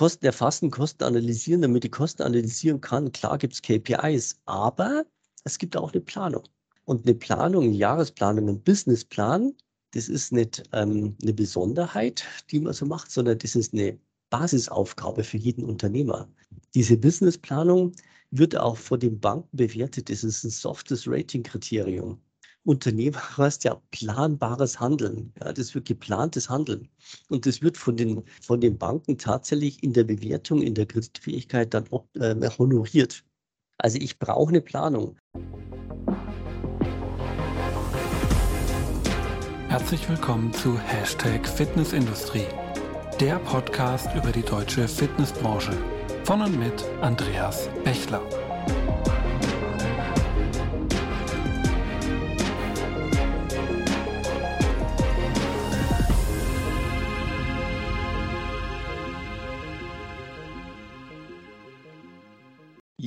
Kosten erfassen, Kosten analysieren, damit die Kosten analysieren kann. Klar gibt es KPIs, aber es gibt auch eine Planung. Und eine Planung, eine Jahresplanung, ein Businessplan, das ist nicht ähm, eine Besonderheit, die man so macht, sondern das ist eine Basisaufgabe für jeden Unternehmer. Diese Businessplanung wird auch von den Banken bewertet. Das ist ein softes Rating-Kriterium. Unternehmer heißt ja planbares Handeln. Ja, das wird geplantes Handeln. Und das wird von den, von den Banken tatsächlich in der Bewertung, in der Kreditfähigkeit dann auch, äh, honoriert. Also ich brauche eine Planung. Herzlich willkommen zu Hashtag Fitnessindustrie, der Podcast über die deutsche Fitnessbranche. Von und mit Andreas Bechler.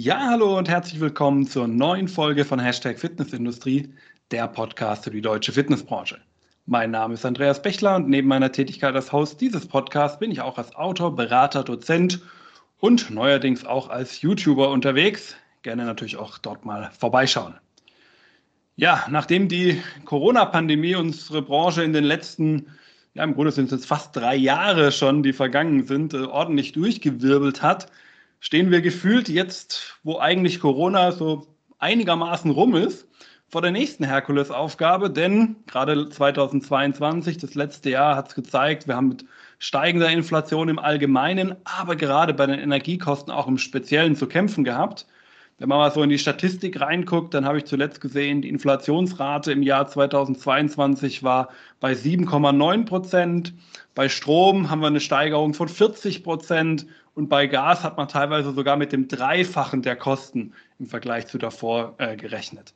Ja, hallo und herzlich willkommen zur neuen Folge von Hashtag Fitnessindustrie, der Podcast für die deutsche Fitnessbranche. Mein Name ist Andreas Bechler und neben meiner Tätigkeit als Host dieses Podcasts bin ich auch als Autor, Berater, Dozent und neuerdings auch als YouTuber unterwegs. Gerne natürlich auch dort mal vorbeischauen. Ja, nachdem die Corona-Pandemie unsere Branche in den letzten, ja im Grunde sind es jetzt fast drei Jahre schon, die vergangen sind, äh, ordentlich durchgewirbelt hat, stehen wir gefühlt jetzt, wo eigentlich Corona so einigermaßen rum ist, vor der nächsten Herkulesaufgabe, denn gerade 2022, das letzte Jahr, hat es gezeigt, wir haben mit steigender Inflation im Allgemeinen, aber gerade bei den Energiekosten auch im Speziellen zu kämpfen gehabt. Wenn man mal so in die Statistik reinguckt, dann habe ich zuletzt gesehen, die Inflationsrate im Jahr 2022 war bei 7,9 Prozent. Bei Strom haben wir eine Steigerung von 40 Prozent und bei Gas hat man teilweise sogar mit dem Dreifachen der Kosten im Vergleich zu davor äh, gerechnet.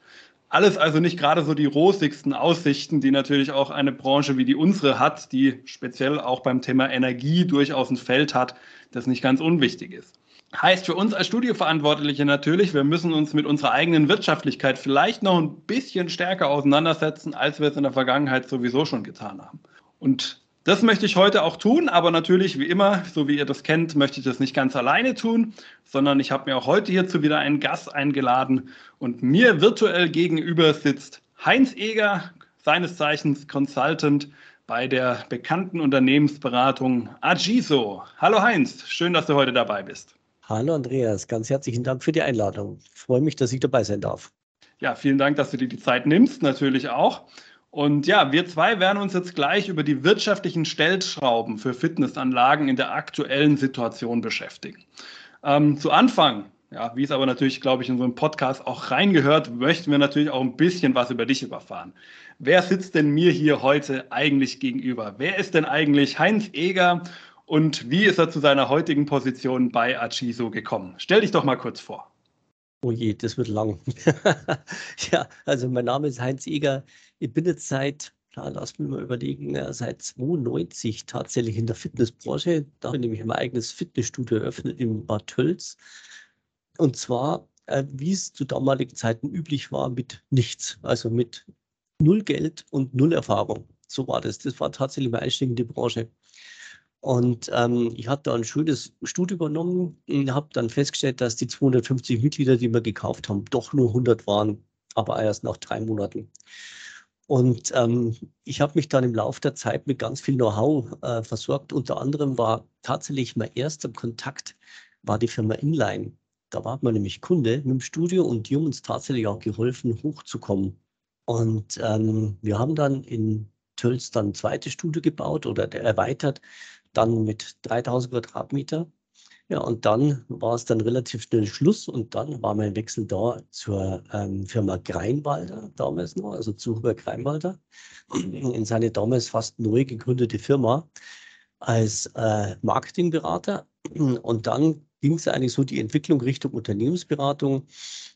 Alles also nicht gerade so die rosigsten Aussichten, die natürlich auch eine Branche wie die unsere hat, die speziell auch beim Thema Energie durchaus ein Feld hat, das nicht ganz unwichtig ist. Heißt für uns als Studioverantwortliche natürlich, wir müssen uns mit unserer eigenen Wirtschaftlichkeit vielleicht noch ein bisschen stärker auseinandersetzen, als wir es in der Vergangenheit sowieso schon getan haben. Und das möchte ich heute auch tun, aber natürlich wie immer, so wie ihr das kennt, möchte ich das nicht ganz alleine tun, sondern ich habe mir auch heute hierzu wieder einen Gast eingeladen und mir virtuell gegenüber sitzt Heinz Eger, seines Zeichens Consultant bei der bekannten Unternehmensberatung Agiso. Hallo Heinz, schön, dass du heute dabei bist. Hallo Andreas, ganz herzlichen Dank für die Einladung. Ich freue mich, dass ich dabei sein darf. Ja, vielen Dank, dass du dir die Zeit nimmst, natürlich auch. Und ja, wir zwei werden uns jetzt gleich über die wirtschaftlichen Stellschrauben für Fitnessanlagen in der aktuellen Situation beschäftigen. Ähm, zu Anfang, ja, wie es aber natürlich, glaube ich, in so einem Podcast auch reingehört, möchten wir natürlich auch ein bisschen was über dich überfahren. Wer sitzt denn mir hier heute eigentlich gegenüber? Wer ist denn eigentlich Heinz Eger und wie ist er zu seiner heutigen Position bei Achiso gekommen? Stell dich doch mal kurz vor. Oh je, das wird lang. ja, also mein Name ist Heinz Eger. Ich bin jetzt seit, na, lass mich mal überlegen, seit 92 tatsächlich in der Fitnessbranche. Da habe ich nämlich mein eigenes Fitnessstudio eröffnet in Bad Tölz. Und zwar, äh, wie es zu damaligen Zeiten üblich war, mit nichts. Also mit null Geld und null Erfahrung. So war das. Das war tatsächlich mein Einstieg in die Branche. Und ähm, ich habe da ein schönes Studio übernommen und habe dann festgestellt, dass die 250 Mitglieder, die wir gekauft haben, doch nur 100 waren, aber erst nach drei Monaten. Und ähm, ich habe mich dann im Laufe der Zeit mit ganz viel Know-how äh, versorgt. Unter anderem war tatsächlich mein erster Kontakt war die Firma Inline. Da war man nämlich Kunde mit dem Studio und die haben uns tatsächlich auch geholfen, hochzukommen. Und ähm, wir haben dann in Tölz dann ein zweites Studio gebaut oder erweitert, dann mit 3000 Quadratmeter ja, und dann war es dann relativ schnell Schluss und dann war mein Wechsel da zur ähm, Firma Greinwalder damals noch, also zu Hubert Greinwalder, in seine damals fast neu gegründete Firma als äh, Marketingberater. Und dann ging es eigentlich so die Entwicklung Richtung Unternehmensberatung.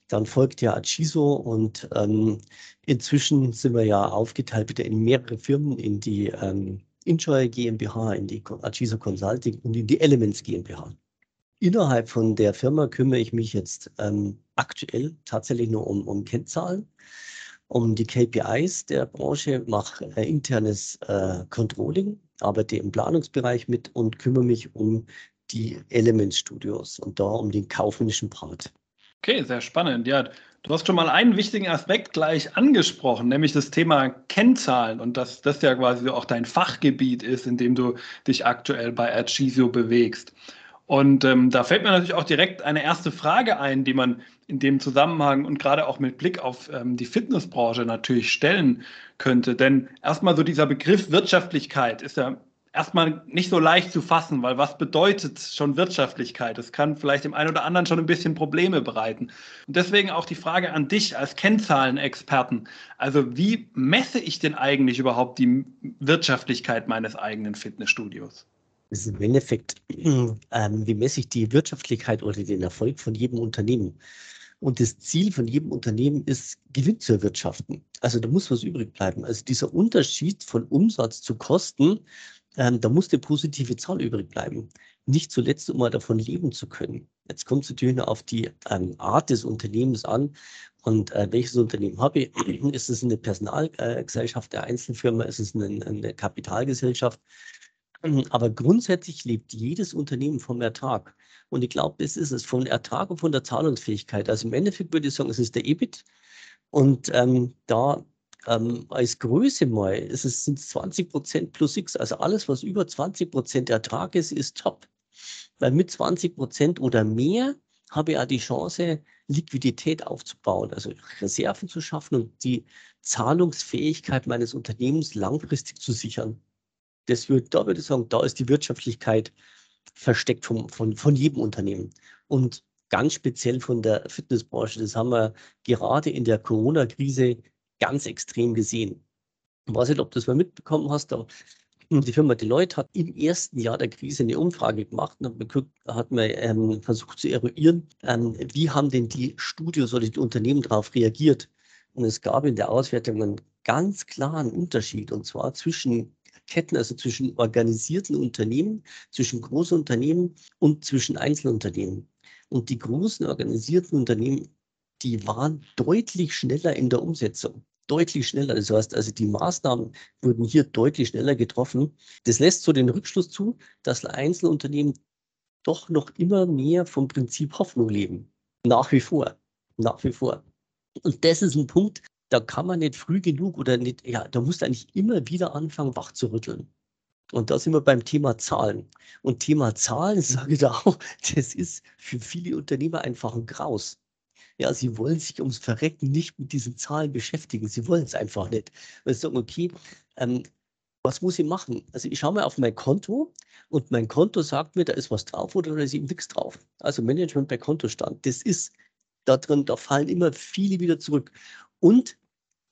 Dann folgt ja Achiso und ähm, inzwischen sind wir ja aufgeteilt wieder in mehrere Firmen, in die ähm, Enjoy GmbH, in die Achiso Consulting und in die Elements GmbH. Innerhalb von der Firma kümmere ich mich jetzt ähm, aktuell tatsächlich nur um, um Kennzahlen, um die KPIs der Branche, mache äh, internes äh, Controlling, arbeite im Planungsbereich mit und kümmere mich um die Element Studios und da um den kaufmännischen Part. Okay, sehr spannend. Ja, du hast schon mal einen wichtigen Aspekt gleich angesprochen, nämlich das Thema Kennzahlen und dass das ja quasi auch dein Fachgebiet ist, in dem du dich aktuell bei Arcisio bewegst. Und ähm, da fällt mir natürlich auch direkt eine erste Frage ein, die man in dem Zusammenhang und gerade auch mit Blick auf ähm, die Fitnessbranche natürlich stellen könnte. Denn erstmal so dieser Begriff Wirtschaftlichkeit ist ja erstmal nicht so leicht zu fassen, weil was bedeutet schon Wirtschaftlichkeit? Das kann vielleicht dem einen oder anderen schon ein bisschen Probleme bereiten. Und deswegen auch die Frage an dich als Kennzahlenexperten. Also wie messe ich denn eigentlich überhaupt die Wirtschaftlichkeit meines eigenen Fitnessstudios? Das ist im Endeffekt, ähm, wie messe ich die Wirtschaftlichkeit oder den Erfolg von jedem Unternehmen? Und das Ziel von jedem Unternehmen ist, Gewinn zu erwirtschaften. Also da muss was übrig bleiben. Also dieser Unterschied von Umsatz zu Kosten, ähm, da muss eine positive Zahl übrig bleiben. Nicht zuletzt, um mal davon leben zu können. Jetzt kommt es natürlich noch auf die ähm, Art des Unternehmens an. Und äh, welches Unternehmen habe ich? Ist es eine Personalgesellschaft der Einzelfirma? Ist es eine, eine Kapitalgesellschaft? Aber grundsätzlich lebt jedes Unternehmen vom Ertrag. Und ich glaube, das ist es, vom Ertrag und von der Zahlungsfähigkeit. Also im Endeffekt würde ich sagen, es ist der EBIT. Und ähm, da ähm, als Größe mal es, sind 20 Prozent plus X. Also alles, was über 20 Prozent Ertrag ist, ist top. Weil mit 20 Prozent oder mehr habe ich auch die Chance, Liquidität aufzubauen, also Reserven zu schaffen und die Zahlungsfähigkeit meines Unternehmens langfristig zu sichern. Das wird, da würde ich sagen, da ist die Wirtschaftlichkeit versteckt vom, von, von jedem Unternehmen. Und ganz speziell von der Fitnessbranche. Das haben wir gerade in der Corona-Krise ganz extrem gesehen. Ich weiß nicht, ob du das mal mitbekommen hast, aber die Firma Deloitte hat im ersten Jahr der Krise eine Umfrage gemacht und hat, geguckt, hat man ähm, versucht zu eruieren, ähm, wie haben denn die Studios oder die Unternehmen darauf reagiert. Und es gab in der Auswertung einen ganz klaren Unterschied, und zwar zwischen Ketten, also zwischen organisierten Unternehmen, zwischen großen Unternehmen und zwischen Einzelunternehmen. Und die großen organisierten Unternehmen, die waren deutlich schneller in der Umsetzung. Deutlich schneller. Das heißt, also die Maßnahmen wurden hier deutlich schneller getroffen. Das lässt so den Rückschluss zu, dass Einzelunternehmen doch noch immer mehr vom Prinzip Hoffnung leben. Nach wie vor. Nach wie vor. Und das ist ein Punkt, da kann man nicht früh genug oder nicht, ja, da muss eigentlich immer wieder anfangen, wach zu rütteln. Und da sind wir beim Thema Zahlen. Und Thema Zahlen, sage ich da auch, das ist für viele Unternehmer einfach ein Graus. Ja, sie wollen sich ums Verrecken nicht mit diesen Zahlen beschäftigen. Sie wollen es einfach nicht. Weil sie sagen, okay, ähm, was muss ich machen? Also ich schaue mal auf mein Konto und mein Konto sagt mir, da ist was drauf oder da ist eben nichts drauf. Also Management bei Kontostand, das ist da drin, da fallen immer viele wieder zurück. Und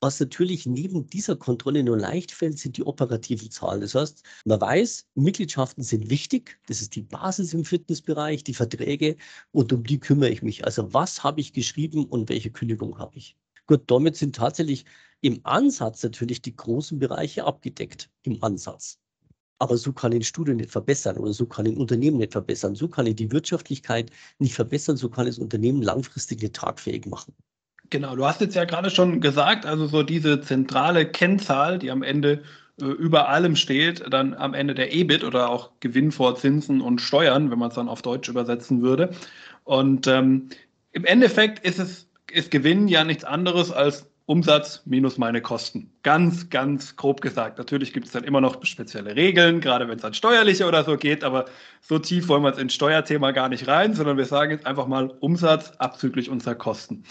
was natürlich neben dieser Kontrolle nur leicht fällt, sind die operativen Zahlen. Das heißt, man weiß, Mitgliedschaften sind wichtig. Das ist die Basis im Fitnessbereich, die Verträge und um die kümmere ich mich. Also was habe ich geschrieben und welche Kündigung habe ich? Gut, damit sind tatsächlich im Ansatz natürlich die großen Bereiche abgedeckt. Im Ansatz. Aber so kann ich ein Studio nicht verbessern oder so kann ich Unternehmen nicht verbessern. So kann ich die Wirtschaftlichkeit nicht verbessern. So kann ich das Unternehmen langfristig nicht tragfähig machen. Genau, du hast jetzt ja gerade schon gesagt, also so diese zentrale Kennzahl, die am Ende äh, über allem steht, dann am Ende der EBIT oder auch Gewinn vor Zinsen und Steuern, wenn man es dann auf Deutsch übersetzen würde. Und ähm, im Endeffekt ist es ist Gewinn ja nichts anderes als Umsatz minus meine Kosten. Ganz, ganz grob gesagt. Natürlich gibt es dann immer noch spezielle Regeln, gerade wenn es an steuerliche oder so geht, aber so tief wollen wir jetzt ins Steuerthema gar nicht rein, sondern wir sagen jetzt einfach mal Umsatz abzüglich unserer Kosten.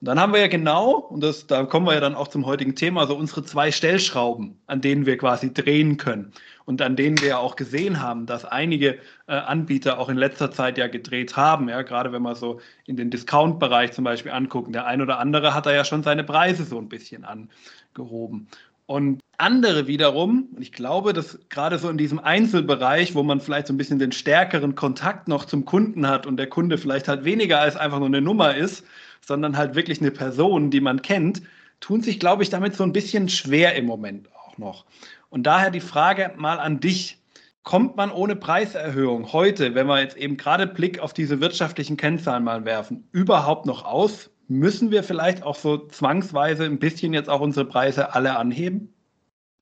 Und dann haben wir ja genau, und das, da kommen wir ja dann auch zum heutigen Thema, so unsere zwei Stellschrauben, an denen wir quasi drehen können und an denen wir ja auch gesehen haben, dass einige äh, Anbieter auch in letzter Zeit ja gedreht haben. Ja, gerade wenn man so in den Discount-Bereich zum Beispiel angucken. Der ein oder andere hat da ja schon seine Preise so ein bisschen angehoben. Und andere wiederum, und ich glaube, dass gerade so in diesem Einzelbereich, wo man vielleicht so ein bisschen den stärkeren Kontakt noch zum Kunden hat und der Kunde vielleicht halt weniger als einfach nur eine Nummer ist, sondern halt wirklich eine Person, die man kennt, tun sich, glaube ich, damit so ein bisschen schwer im Moment auch noch. Und daher die Frage mal an dich. Kommt man ohne Preiserhöhung heute, wenn wir jetzt eben gerade Blick auf diese wirtschaftlichen Kennzahlen mal werfen, überhaupt noch aus? Müssen wir vielleicht auch so zwangsweise ein bisschen jetzt auch unsere Preise alle anheben?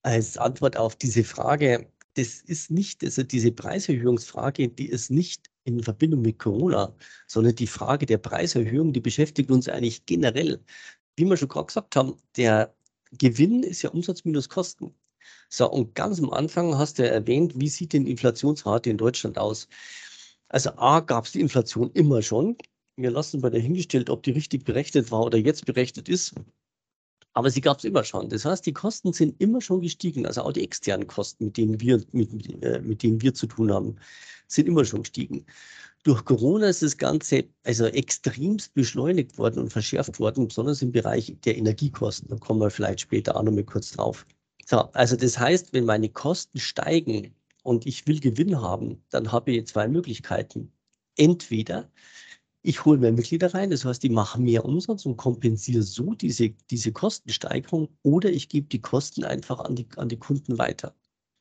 Als Antwort auf diese Frage, das ist nicht, also diese Preiserhöhungsfrage, die ist nicht in Verbindung mit Corona, sondern die Frage der Preiserhöhung, die beschäftigt uns eigentlich generell. Wie wir schon gerade gesagt haben, der Gewinn ist ja Umsatz minus Kosten. So, und ganz am Anfang hast du ja erwähnt, wie sieht denn Inflationsrate in Deutschland aus? Also A gab es die Inflation immer schon. Wir lassen bei dahingestellt, ob die richtig berechnet war oder jetzt berechnet ist. Aber sie gab es immer schon. Das heißt, die Kosten sind immer schon gestiegen. Also auch die externen Kosten, mit denen wir, mit, äh, mit denen wir zu tun haben, sind immer schon gestiegen. Durch Corona ist das Ganze also extremst beschleunigt worden und verschärft worden, besonders im Bereich der Energiekosten. Da kommen wir vielleicht später auch noch mal kurz drauf. So, also das heißt, wenn meine Kosten steigen und ich will Gewinn haben, dann habe ich zwei Möglichkeiten. Entweder ich hole mehr Mitglieder rein, das heißt, ich mache mehr Umsatz und kompensiere so diese, diese Kostensteigerung oder ich gebe die Kosten einfach an die, an die Kunden weiter.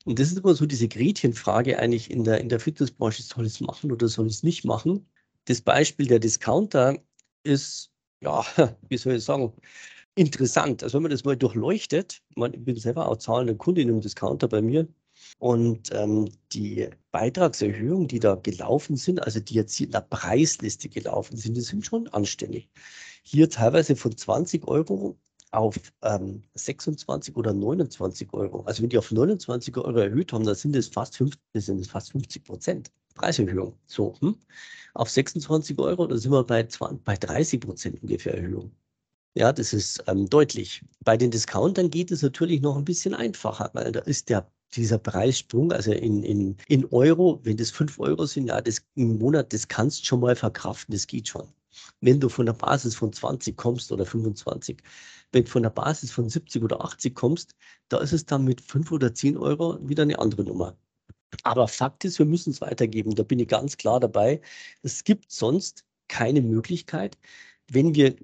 Und das ist immer so diese Gretchenfrage eigentlich in der, in der Fitnessbranche, soll ich es machen oder soll ich es nicht machen? Das Beispiel der Discounter ist, ja, wie soll ich sagen, interessant. Also wenn man das mal durchleuchtet, ich bin selber auch zahlender Kunde in einem Discounter bei mir, und ähm, die Beitragserhöhungen, die da gelaufen sind, also die jetzt in der Preisliste gelaufen sind, die sind schon anständig. Hier teilweise von 20 Euro auf ähm, 26 oder 29 Euro. Also wenn die auf 29 Euro erhöht haben, dann sind es fast 50, sind es fast 50 Prozent Preiserhöhung. So, hm? Auf 26 Euro, da sind wir bei, 20, bei 30 Prozent ungefähr Erhöhung. Ja, das ist ähm, deutlich. Bei den Discountern geht es natürlich noch ein bisschen einfacher, weil da ist der dieser Preissprung, also in, in, in Euro, wenn das 5 Euro sind, ja, das im Monat, das kannst schon mal verkraften, das geht schon. Wenn du von der Basis von 20 kommst oder 25, wenn du von der Basis von 70 oder 80 kommst, da ist es dann mit 5 oder 10 Euro wieder eine andere Nummer. Aber Fakt ist, wir müssen es weitergeben. Da bin ich ganz klar dabei. Es gibt sonst keine Möglichkeit, wenn wir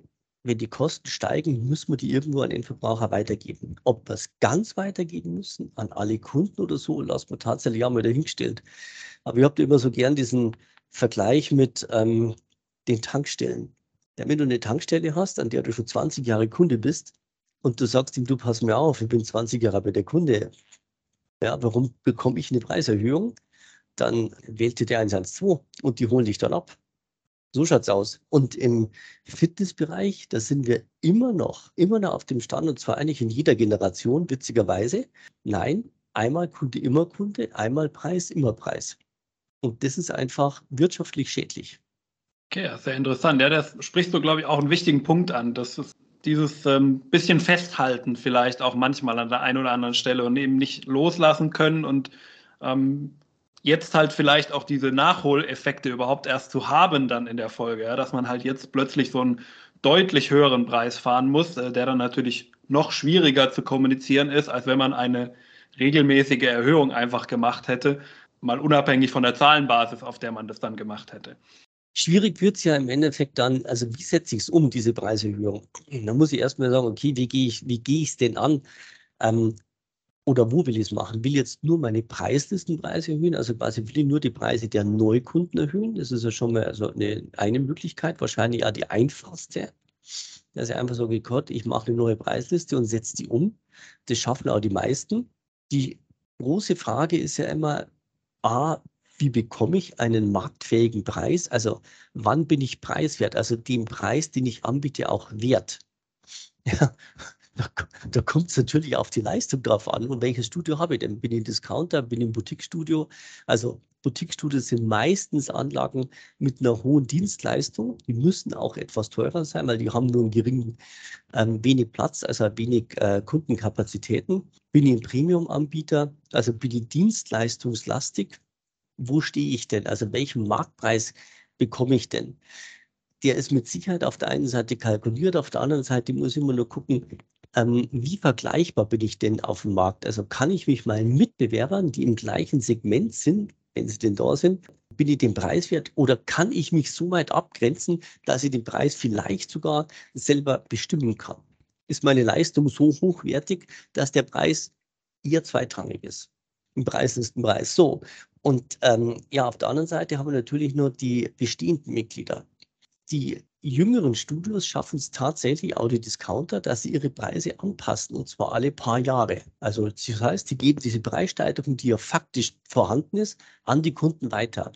wenn die Kosten steigen, müssen wir die irgendwo an den Verbraucher weitergeben. Ob wir es ganz weitergeben müssen, an alle Kunden oder so, lassen wir tatsächlich auch mal dahingestellt. Aber ich habe immer so gern diesen Vergleich mit ähm, den Tankstellen. Ja, wenn du eine Tankstelle hast, an der du schon 20 Jahre Kunde bist und du sagst ihm, du pass mir auf, ich bin 20 Jahre bei der Kunde, ja, warum bekomme ich eine Preiserhöhung? Dann wählt der 112 und die holen dich dann ab. So schaut es aus. Und im Fitnessbereich, da sind wir immer noch, immer noch auf dem Stand, und zwar eigentlich in jeder Generation, witzigerweise. Nein, einmal Kunde, immer Kunde, einmal Preis, immer Preis. Und das ist einfach wirtschaftlich schädlich. Okay, sehr interessant. Ja, das sprichst du, glaube ich, auch einen wichtigen Punkt an. Das ist dieses ähm, bisschen Festhalten vielleicht auch manchmal an der einen oder anderen Stelle und eben nicht loslassen können und ähm, jetzt halt vielleicht auch diese Nachholeffekte überhaupt erst zu haben dann in der Folge, ja, dass man halt jetzt plötzlich so einen deutlich höheren Preis fahren muss, äh, der dann natürlich noch schwieriger zu kommunizieren ist, als wenn man eine regelmäßige Erhöhung einfach gemacht hätte, mal unabhängig von der Zahlenbasis, auf der man das dann gemacht hätte. Schwierig wird es ja im Endeffekt dann, also wie setze ich es um, diese Preiserhöhung? Da muss ich erstmal sagen, okay, wie gehe ich, es denn an? Ähm, oder wo will ich es machen? Will ich jetzt nur meine Preislistenpreise erhöhen? Also quasi will ich nur die Preise der Neukunden erhöhen? Das ist ja schon mal also eine, eine Möglichkeit, wahrscheinlich auch die einfachste. Dass ich einfach so Gott, ich mache eine neue Preisliste und setze die um. Das schaffen auch die meisten. Die große Frage ist ja immer, A, wie bekomme ich einen marktfähigen Preis? Also wann bin ich preiswert? Also den Preis, den ich anbiete, auch wert. Ja, da, da kommt es natürlich auf die Leistung drauf an. Und welches Studio habe ich denn? Bin ich ein Discounter? Bin ich ein Boutique-Studio? Also Boutique-Studios sind meistens Anlagen mit einer hohen Dienstleistung. Die müssen auch etwas teurer sein, weil die haben nur einen geringen, ähm, wenig Platz, also wenig äh, Kundenkapazitäten. Bin ich ein Premium-Anbieter? Also bin ich dienstleistungslastig? Wo stehe ich denn? Also welchen Marktpreis bekomme ich denn? der ist mit Sicherheit auf der einen Seite kalkuliert, auf der anderen Seite muss ich immer nur gucken, ähm, wie vergleichbar bin ich denn auf dem Markt? Also kann ich mich meinen Mitbewerbern, die im gleichen Segment sind, wenn sie denn da sind, bin ich den Preis wert oder kann ich mich so weit abgrenzen, dass ich den Preis vielleicht sogar selber bestimmen kann? Ist meine Leistung so hochwertig, dass der Preis eher zweitrangig ist? Ein Preis ist ein Preis. So. Und ähm, ja, auf der anderen Seite haben wir natürlich nur die bestehenden Mitglieder. Die jüngeren Studios schaffen es tatsächlich, auch die Discounter, dass sie ihre Preise anpassen und zwar alle paar Jahre. Also das heißt, sie geben diese Preissteigerung, die ja faktisch vorhanden ist, an die Kunden weiter.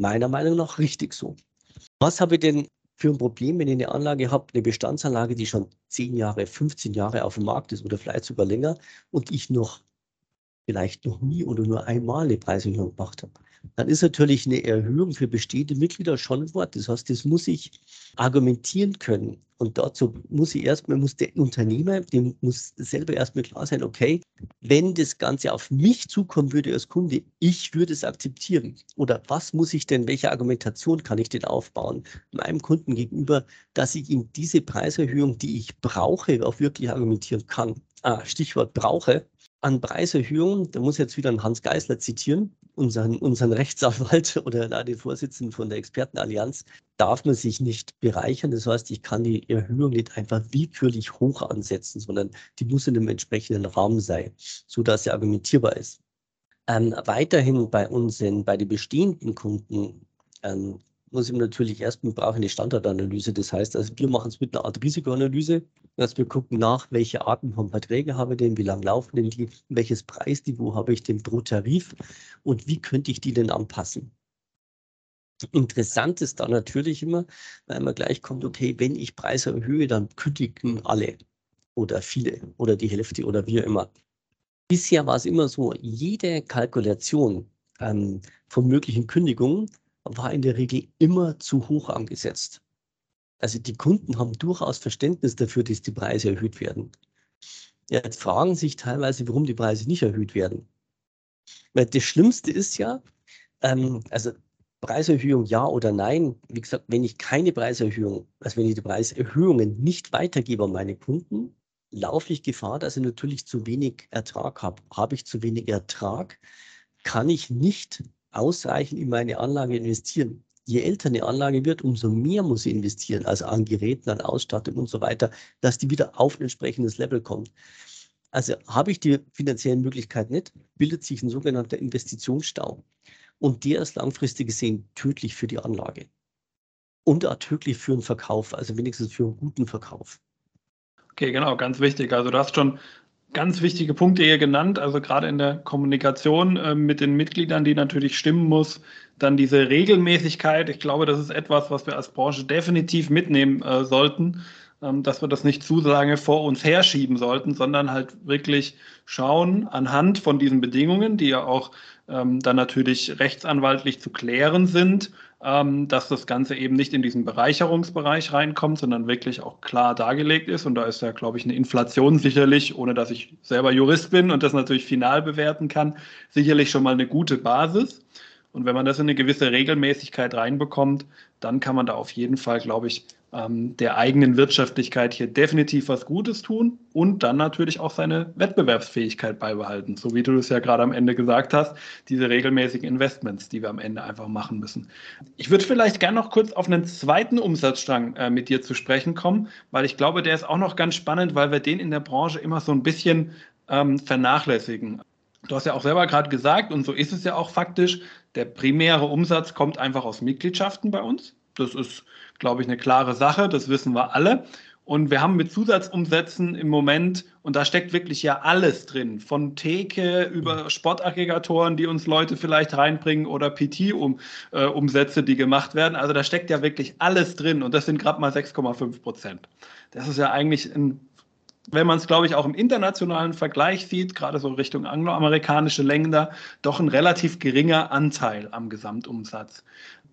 meiner Meinung nach richtig so. Was habe ich denn für ein Problem, wenn ich eine Anlage habe, eine Bestandsanlage, die schon 10 Jahre, 15 Jahre auf dem Markt ist oder vielleicht sogar länger und ich noch vielleicht noch nie oder nur einmal eine Preiserhöhung gemacht habe, dann ist natürlich eine Erhöhung für bestehende Mitglieder schon ein Wort. Das heißt, das muss ich argumentieren können. Und dazu muss ich erstmal, muss der Unternehmer, dem muss selber erstmal klar sein, okay, wenn das Ganze auf mich zukommen würde als Kunde, ich würde es akzeptieren. Oder was muss ich denn, welche Argumentation kann ich denn aufbauen meinem Kunden gegenüber, dass ich ihm diese Preiserhöhung, die ich brauche, auch wirklich argumentieren kann. Ah, Stichwort brauche an Preiserhöhungen, da muss ich jetzt wieder einen Hans Geisler zitieren, unseren, unseren Rechtsanwalt oder den Vorsitzenden von der Expertenallianz, darf man sich nicht bereichern. Das heißt, ich kann die Erhöhung nicht einfach willkürlich hoch ansetzen, sondern die muss in einem entsprechenden Rahmen sein, sodass sie argumentierbar ist. Ähm, weiterhin bei unseren, bei den bestehenden Kunden ähm, muss ich natürlich erstmal brauche eine Standardanalyse. Das heißt, also wir machen es mit einer Art Risikoanalyse, dass wir gucken nach, welche Arten von Verträge habe ich denn, wie lange laufen denn die, welches Preisniveau habe ich denn pro Tarif und wie könnte ich die denn anpassen. Interessant ist da natürlich immer, weil man gleich kommt, okay, wenn ich Preise erhöhe, dann kündigen alle oder viele oder die Hälfte oder wie immer. Bisher war es immer so, jede Kalkulation ähm, von möglichen Kündigungen war in der Regel immer zu hoch angesetzt. Also die Kunden haben durchaus Verständnis dafür, dass die Preise erhöht werden. Jetzt fragen sich teilweise, warum die Preise nicht erhöht werden. Weil das Schlimmste ist ja, ähm, also Preiserhöhung ja oder nein. Wie gesagt, wenn ich keine Preiserhöhung, also wenn ich die Preiserhöhungen nicht weitergebe an meine Kunden, laufe ich Gefahr, dass ich natürlich zu wenig Ertrag habe. Habe ich zu wenig Ertrag, kann ich nicht ausreichend in meine Anlage investieren. Je älter eine Anlage wird, umso mehr muss ich investieren, also an Geräten, an Ausstattung und so weiter, dass die wieder auf ein entsprechendes Level kommt. Also habe ich die finanziellen Möglichkeiten nicht, bildet sich ein sogenannter Investitionsstau. Und der ist langfristig gesehen tödlich für die Anlage. Und auch tödlich für einen Verkauf, also wenigstens für einen guten Verkauf. Okay, genau, ganz wichtig. Also du hast schon ganz wichtige Punkte hier genannt, also gerade in der Kommunikation äh, mit den Mitgliedern, die natürlich stimmen muss. Dann diese Regelmäßigkeit. Ich glaube, das ist etwas, was wir als Branche definitiv mitnehmen äh, sollten, ähm, dass wir das nicht zu lange vor uns herschieben sollten, sondern halt wirklich schauen anhand von diesen Bedingungen, die ja auch ähm, dann natürlich rechtsanwaltlich zu klären sind, ähm, dass das Ganze eben nicht in diesen Bereicherungsbereich reinkommt, sondern wirklich auch klar dargelegt ist. Und da ist ja, glaube ich, eine Inflation sicherlich, ohne dass ich selber Jurist bin und das natürlich final bewerten kann, sicherlich schon mal eine gute Basis. Und wenn man das in eine gewisse Regelmäßigkeit reinbekommt, dann kann man da auf jeden Fall, glaube ich, ähm, der eigenen Wirtschaftlichkeit hier definitiv was Gutes tun und dann natürlich auch seine Wettbewerbsfähigkeit beibehalten. So wie du es ja gerade am Ende gesagt hast, diese regelmäßigen Investments, die wir am Ende einfach machen müssen. Ich würde vielleicht gerne noch kurz auf einen zweiten Umsatzstrang äh, mit dir zu sprechen kommen, weil ich glaube, der ist auch noch ganz spannend, weil wir den in der Branche immer so ein bisschen ähm, vernachlässigen. Du hast ja auch selber gerade gesagt, und so ist es ja auch faktisch, der primäre Umsatz kommt einfach aus Mitgliedschaften bei uns. Das ist, glaube ich, eine klare Sache, das wissen wir alle. Und wir haben mit Zusatzumsätzen im Moment, und da steckt wirklich ja alles drin, von Theke über Sportaggregatoren, die uns Leute vielleicht reinbringen, oder PT-Umsätze, die gemacht werden. Also da steckt ja wirklich alles drin und das sind gerade mal 6,5 Prozent. Das ist ja eigentlich ein wenn man es, glaube ich, auch im internationalen Vergleich sieht, gerade so Richtung angloamerikanische Länder, doch ein relativ geringer Anteil am Gesamtumsatz.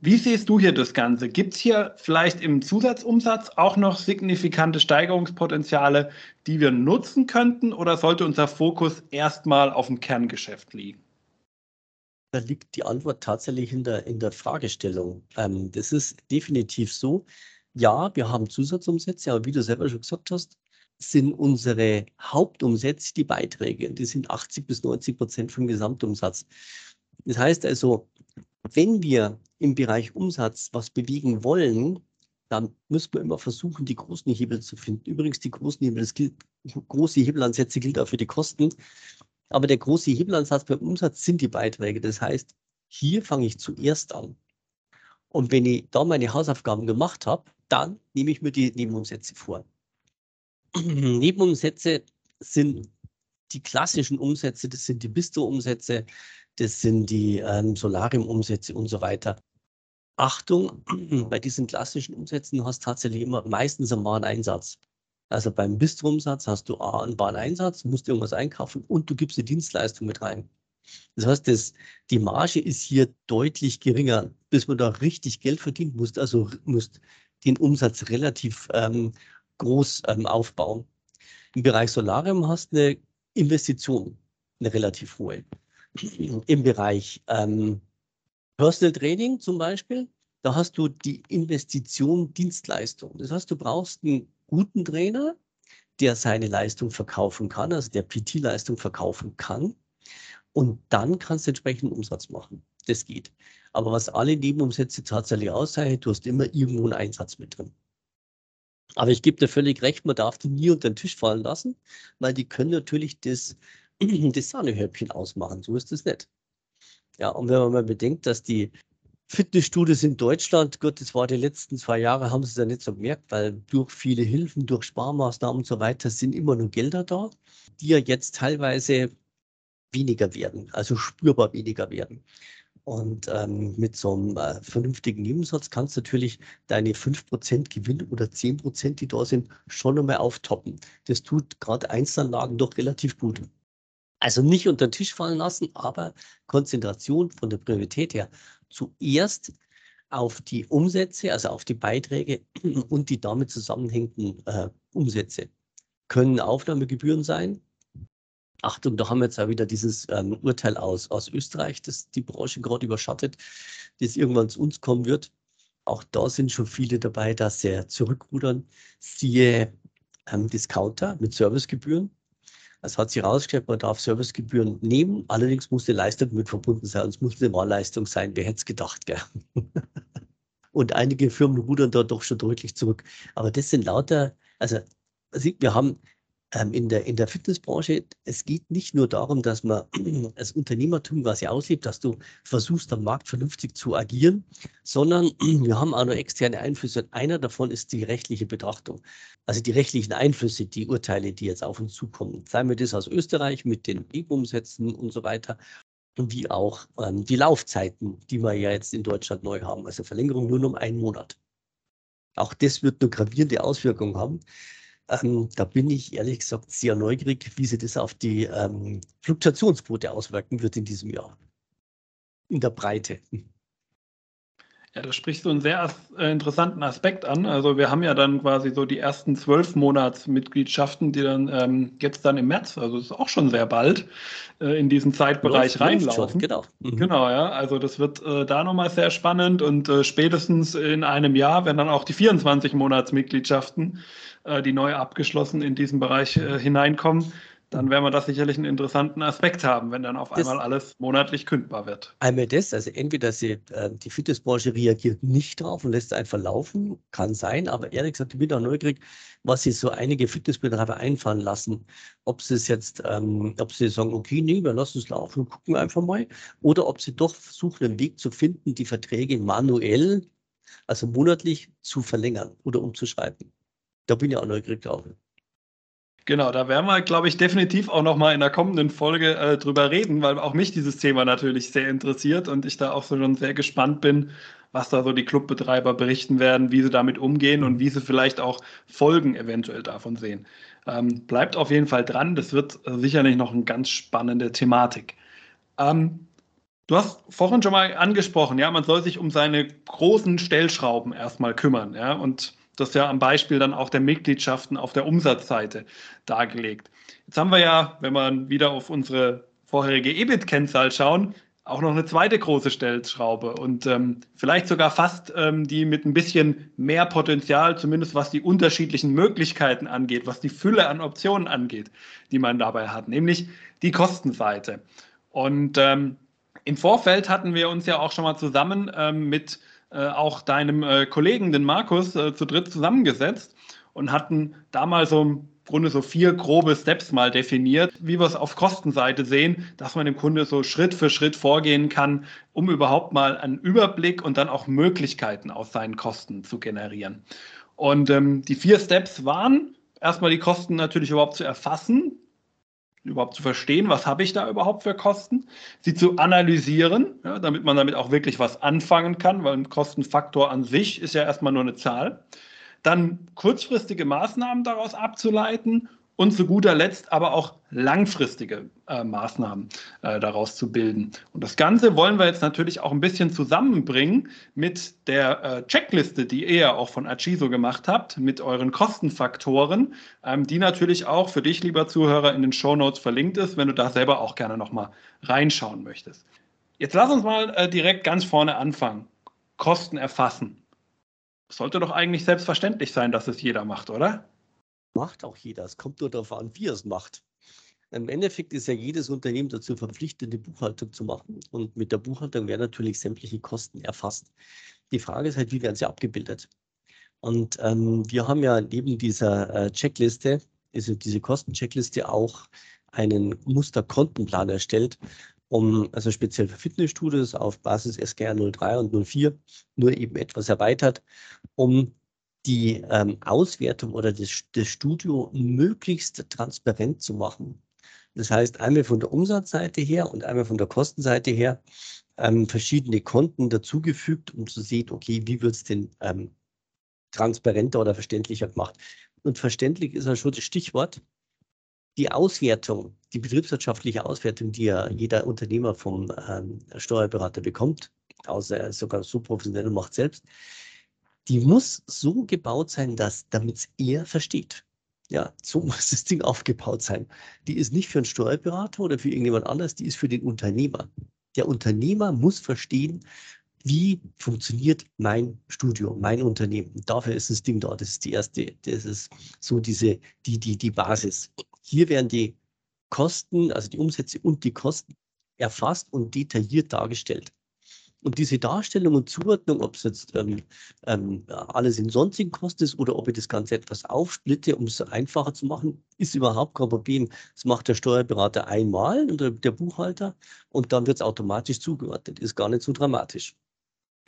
Wie siehst du hier das Ganze? Gibt es hier vielleicht im Zusatzumsatz auch noch signifikante Steigerungspotenziale, die wir nutzen könnten, oder sollte unser Fokus erstmal auf dem Kerngeschäft liegen? Da liegt die Antwort tatsächlich in der, in der Fragestellung. Ähm, das ist definitiv so. Ja, wir haben Zusatzumsätze, aber wie du selber schon gesagt hast, sind unsere Hauptumsätze die Beiträge. Die sind 80 bis 90 Prozent vom Gesamtumsatz. Das heißt also, wenn wir im Bereich Umsatz was bewegen wollen, dann müssen wir immer versuchen, die großen Hebel zu finden. Übrigens, die großen Hebel, das gilt, große Hebelansätze gilt auch für die Kosten. Aber der große Hebelansatz beim Umsatz sind die Beiträge. Das heißt, hier fange ich zuerst an. Und wenn ich da meine Hausaufgaben gemacht habe, dann nehme ich mir die Nebenumsätze vor. Nebenumsätze sind die klassischen Umsätze, das sind die Bisto-Umsätze, das sind die ähm, Solarium-Umsätze und so weiter. Achtung, bei diesen klassischen Umsätzen hast du tatsächlich immer meistens einen Wareneinsatz. Also beim Bistroumsatz hast du A, einen Wareneinsatz, musst irgendwas einkaufen und du gibst die Dienstleistung mit rein. Das heißt, das, die Marge ist hier deutlich geringer. Bis man da richtig Geld verdient, musst also musst den Umsatz relativ ähm, groß ähm, aufbauen. Im Bereich Solarium hast du eine Investition, eine relativ hohe. Im Bereich ähm, Personal Training zum Beispiel, da hast du die Investition Dienstleistung. Das heißt, du brauchst einen guten Trainer, der seine Leistung verkaufen kann, also der PT-Leistung verkaufen kann. Und dann kannst du entsprechenden Umsatz machen. Das geht. Aber was alle Nebenumsätze tatsächlich auszeichnet, du hast immer irgendwo einen Einsatz mit drin. Aber ich gebe dir völlig recht, man darf die nie unter den Tisch fallen lassen, weil die können natürlich das, das Sahnehäubchen ausmachen. So ist es nicht. Ja, und wenn man mal bedenkt, dass die Fitnessstudios in Deutschland, Gott, das war die letzten zwei Jahre, haben sie es ja nicht so gemerkt, weil durch viele Hilfen, durch Sparmaßnahmen und so weiter sind immer nur Gelder da, die ja jetzt teilweise weniger werden, also spürbar weniger werden. Und ähm, mit so einem äh, vernünftigen Nebensatz kannst du natürlich deine 5% Gewinn oder 10%, die da sind, schon einmal auftoppen. Das tut gerade Einzelanlagen doch relativ gut. Also nicht unter den Tisch fallen lassen, aber Konzentration von der Priorität her zuerst auf die Umsätze, also auf die Beiträge und die damit zusammenhängenden äh, Umsätze. Können Aufnahmegebühren sein. Achtung, da haben wir jetzt auch wieder dieses ähm, Urteil aus, aus Österreich, das die Branche gerade überschattet, das irgendwann zu uns kommen wird. Auch da sind schon viele dabei, dass sie zurückrudern. Siehe ähm, Discounter mit Servicegebühren. Es hat sich herausgestellt, man darf Servicegebühren nehmen, allerdings muss die Leistung mit verbunden sein. Es muss eine Wahlleistung sein. Wer hätte es gedacht, gell? Und einige Firmen rudern da doch schon deutlich zurück. Aber das sind lauter, also wir haben in, der, in der Fitnessbranche, es geht nicht nur darum, dass man als Unternehmertum quasi auslebt, dass du versuchst, am Markt vernünftig zu agieren, sondern wir haben auch noch externe Einflüsse. Und einer davon ist die rechtliche Betrachtung. Also die rechtlichen Einflüsse, die Urteile, die jetzt auf uns zukommen. Seien wir das aus Österreich mit den EU-Umsätzen und so weiter wie auch ähm, die Laufzeiten, die wir ja jetzt in Deutschland neu haben, also Verlängerung nur um einen Monat. Auch das wird nur gravierende Auswirkungen haben. Ähm, da bin ich ehrlich gesagt sehr neugierig, wie sich das auf die ähm, Fluktuationsquote auswirken wird in diesem Jahr. In der Breite. Ja, da sprichst du einen sehr äh, interessanten Aspekt an. Also wir haben ja dann quasi so die ersten zwölf Monatsmitgliedschaften, die dann ähm, jetzt dann im März, also das ist auch schon sehr bald, äh, in diesen Zeitbereich läuft, reinlaufen. Genau. Mhm. Genau, ja. Also das wird äh, da nochmal sehr spannend und äh, spätestens in einem Jahr, wenn dann auch die 24 Monatsmitgliedschaften äh, die neu abgeschlossen in diesen Bereich äh, hineinkommen, dann werden wir das sicherlich einen interessanten Aspekt haben, wenn dann auf das einmal alles monatlich kündbar wird. Einmal das, also entweder sie, äh, die Fitnessbranche reagiert nicht drauf und lässt einfach laufen, kann sein, aber ehrlich gesagt, ich bin auch neugierig, was sich so einige Fitnessbetreiber einfallen lassen. Ob sie es jetzt, ähm, ob sie sagen, okay, nee, wir lassen es laufen und gucken einfach mal, oder ob sie doch versuchen, einen Weg zu finden, die Verträge manuell, also monatlich zu verlängern oder umzuschreiben da bin ich auch neugierig drauf. Genau, da werden wir, glaube ich, definitiv auch nochmal in der kommenden Folge äh, drüber reden, weil auch mich dieses Thema natürlich sehr interessiert und ich da auch so schon sehr gespannt bin, was da so die Clubbetreiber berichten werden, wie sie damit umgehen und wie sie vielleicht auch Folgen eventuell davon sehen. Ähm, bleibt auf jeden Fall dran, das wird sicherlich noch eine ganz spannende Thematik. Ähm, du hast vorhin schon mal angesprochen, ja, man soll sich um seine großen Stellschrauben erstmal kümmern, ja, und das ja am Beispiel dann auch der Mitgliedschaften auf der Umsatzseite dargelegt. Jetzt haben wir ja, wenn wir wieder auf unsere vorherige EBIT-Kennzahl schauen, auch noch eine zweite große Stellschraube und ähm, vielleicht sogar fast ähm, die mit ein bisschen mehr Potenzial, zumindest was die unterschiedlichen Möglichkeiten angeht, was die Fülle an Optionen angeht, die man dabei hat, nämlich die Kostenseite. Und ähm, im Vorfeld hatten wir uns ja auch schon mal zusammen ähm, mit äh, auch deinem äh, Kollegen, den Markus, äh, zu dritt zusammengesetzt und hatten damals so im Grunde so vier grobe Steps mal definiert, wie wir es auf Kostenseite sehen, dass man dem Kunde so Schritt für Schritt vorgehen kann, um überhaupt mal einen Überblick und dann auch Möglichkeiten aus seinen Kosten zu generieren. Und ähm, die vier Steps waren erstmal die Kosten natürlich überhaupt zu erfassen, überhaupt zu verstehen, was habe ich da überhaupt für Kosten, sie zu analysieren, ja, damit man damit auch wirklich was anfangen kann, weil ein Kostenfaktor an sich ist ja erstmal nur eine Zahl. Dann kurzfristige Maßnahmen daraus abzuleiten und zu guter Letzt aber auch langfristige äh, Maßnahmen äh, daraus zu bilden. Und das Ganze wollen wir jetzt natürlich auch ein bisschen zusammenbringen mit der äh, Checkliste, die ihr ja auch von Achiso gemacht habt, mit euren Kostenfaktoren, ähm, die natürlich auch für dich, lieber Zuhörer, in den Show Notes verlinkt ist, wenn du da selber auch gerne nochmal reinschauen möchtest. Jetzt lass uns mal äh, direkt ganz vorne anfangen. Kosten erfassen. Sollte doch eigentlich selbstverständlich sein, dass es jeder macht, oder? Macht auch jeder. Es kommt nur darauf an, wie er es macht. Im Endeffekt ist ja jedes Unternehmen dazu verpflichtet, eine Buchhaltung zu machen. Und mit der Buchhaltung werden natürlich sämtliche Kosten erfasst. Die Frage ist halt, wie werden sie abgebildet? Und ähm, wir haben ja neben dieser äh, Checkliste, also diese Kostencheckliste, auch einen Musterkontenplan erstellt, um also speziell für Fitnessstudios auf Basis SGR 03 und 04 nur eben etwas erweitert, um die ähm, Auswertung oder das, das Studio möglichst transparent zu machen. Das heißt, einmal von der Umsatzseite her und einmal von der Kostenseite her ähm, verschiedene Konten dazugefügt, um zu sehen, okay, wie wird es denn ähm, transparenter oder verständlicher gemacht. Und verständlich ist ja schon das Stichwort. Die Auswertung, die betriebswirtschaftliche Auswertung, die ja jeder Unternehmer vom ähm, Steuerberater bekommt, außer er sogar so professionell und macht selbst, die muss so gebaut sein, dass damit es er versteht. Ja, so muss das Ding aufgebaut sein. Die ist nicht für einen Steuerberater oder für irgendjemand anders, die ist für den Unternehmer. Der Unternehmer muss verstehen, wie funktioniert mein Studio, mein Unternehmen. dafür ist das Ding da. Das ist die erste, das ist so diese, die, die, die Basis. Hier werden die Kosten, also die Umsätze und die Kosten erfasst und detailliert dargestellt. Und diese Darstellung und Zuordnung, ob es jetzt ähm, ähm, alles in sonstigen Kosten ist oder ob ich das Ganze etwas aufsplitte, um es einfacher zu machen, ist überhaupt kein Problem. Das macht der Steuerberater einmal oder der Buchhalter und dann wird es automatisch zugeordnet. Ist gar nicht so dramatisch.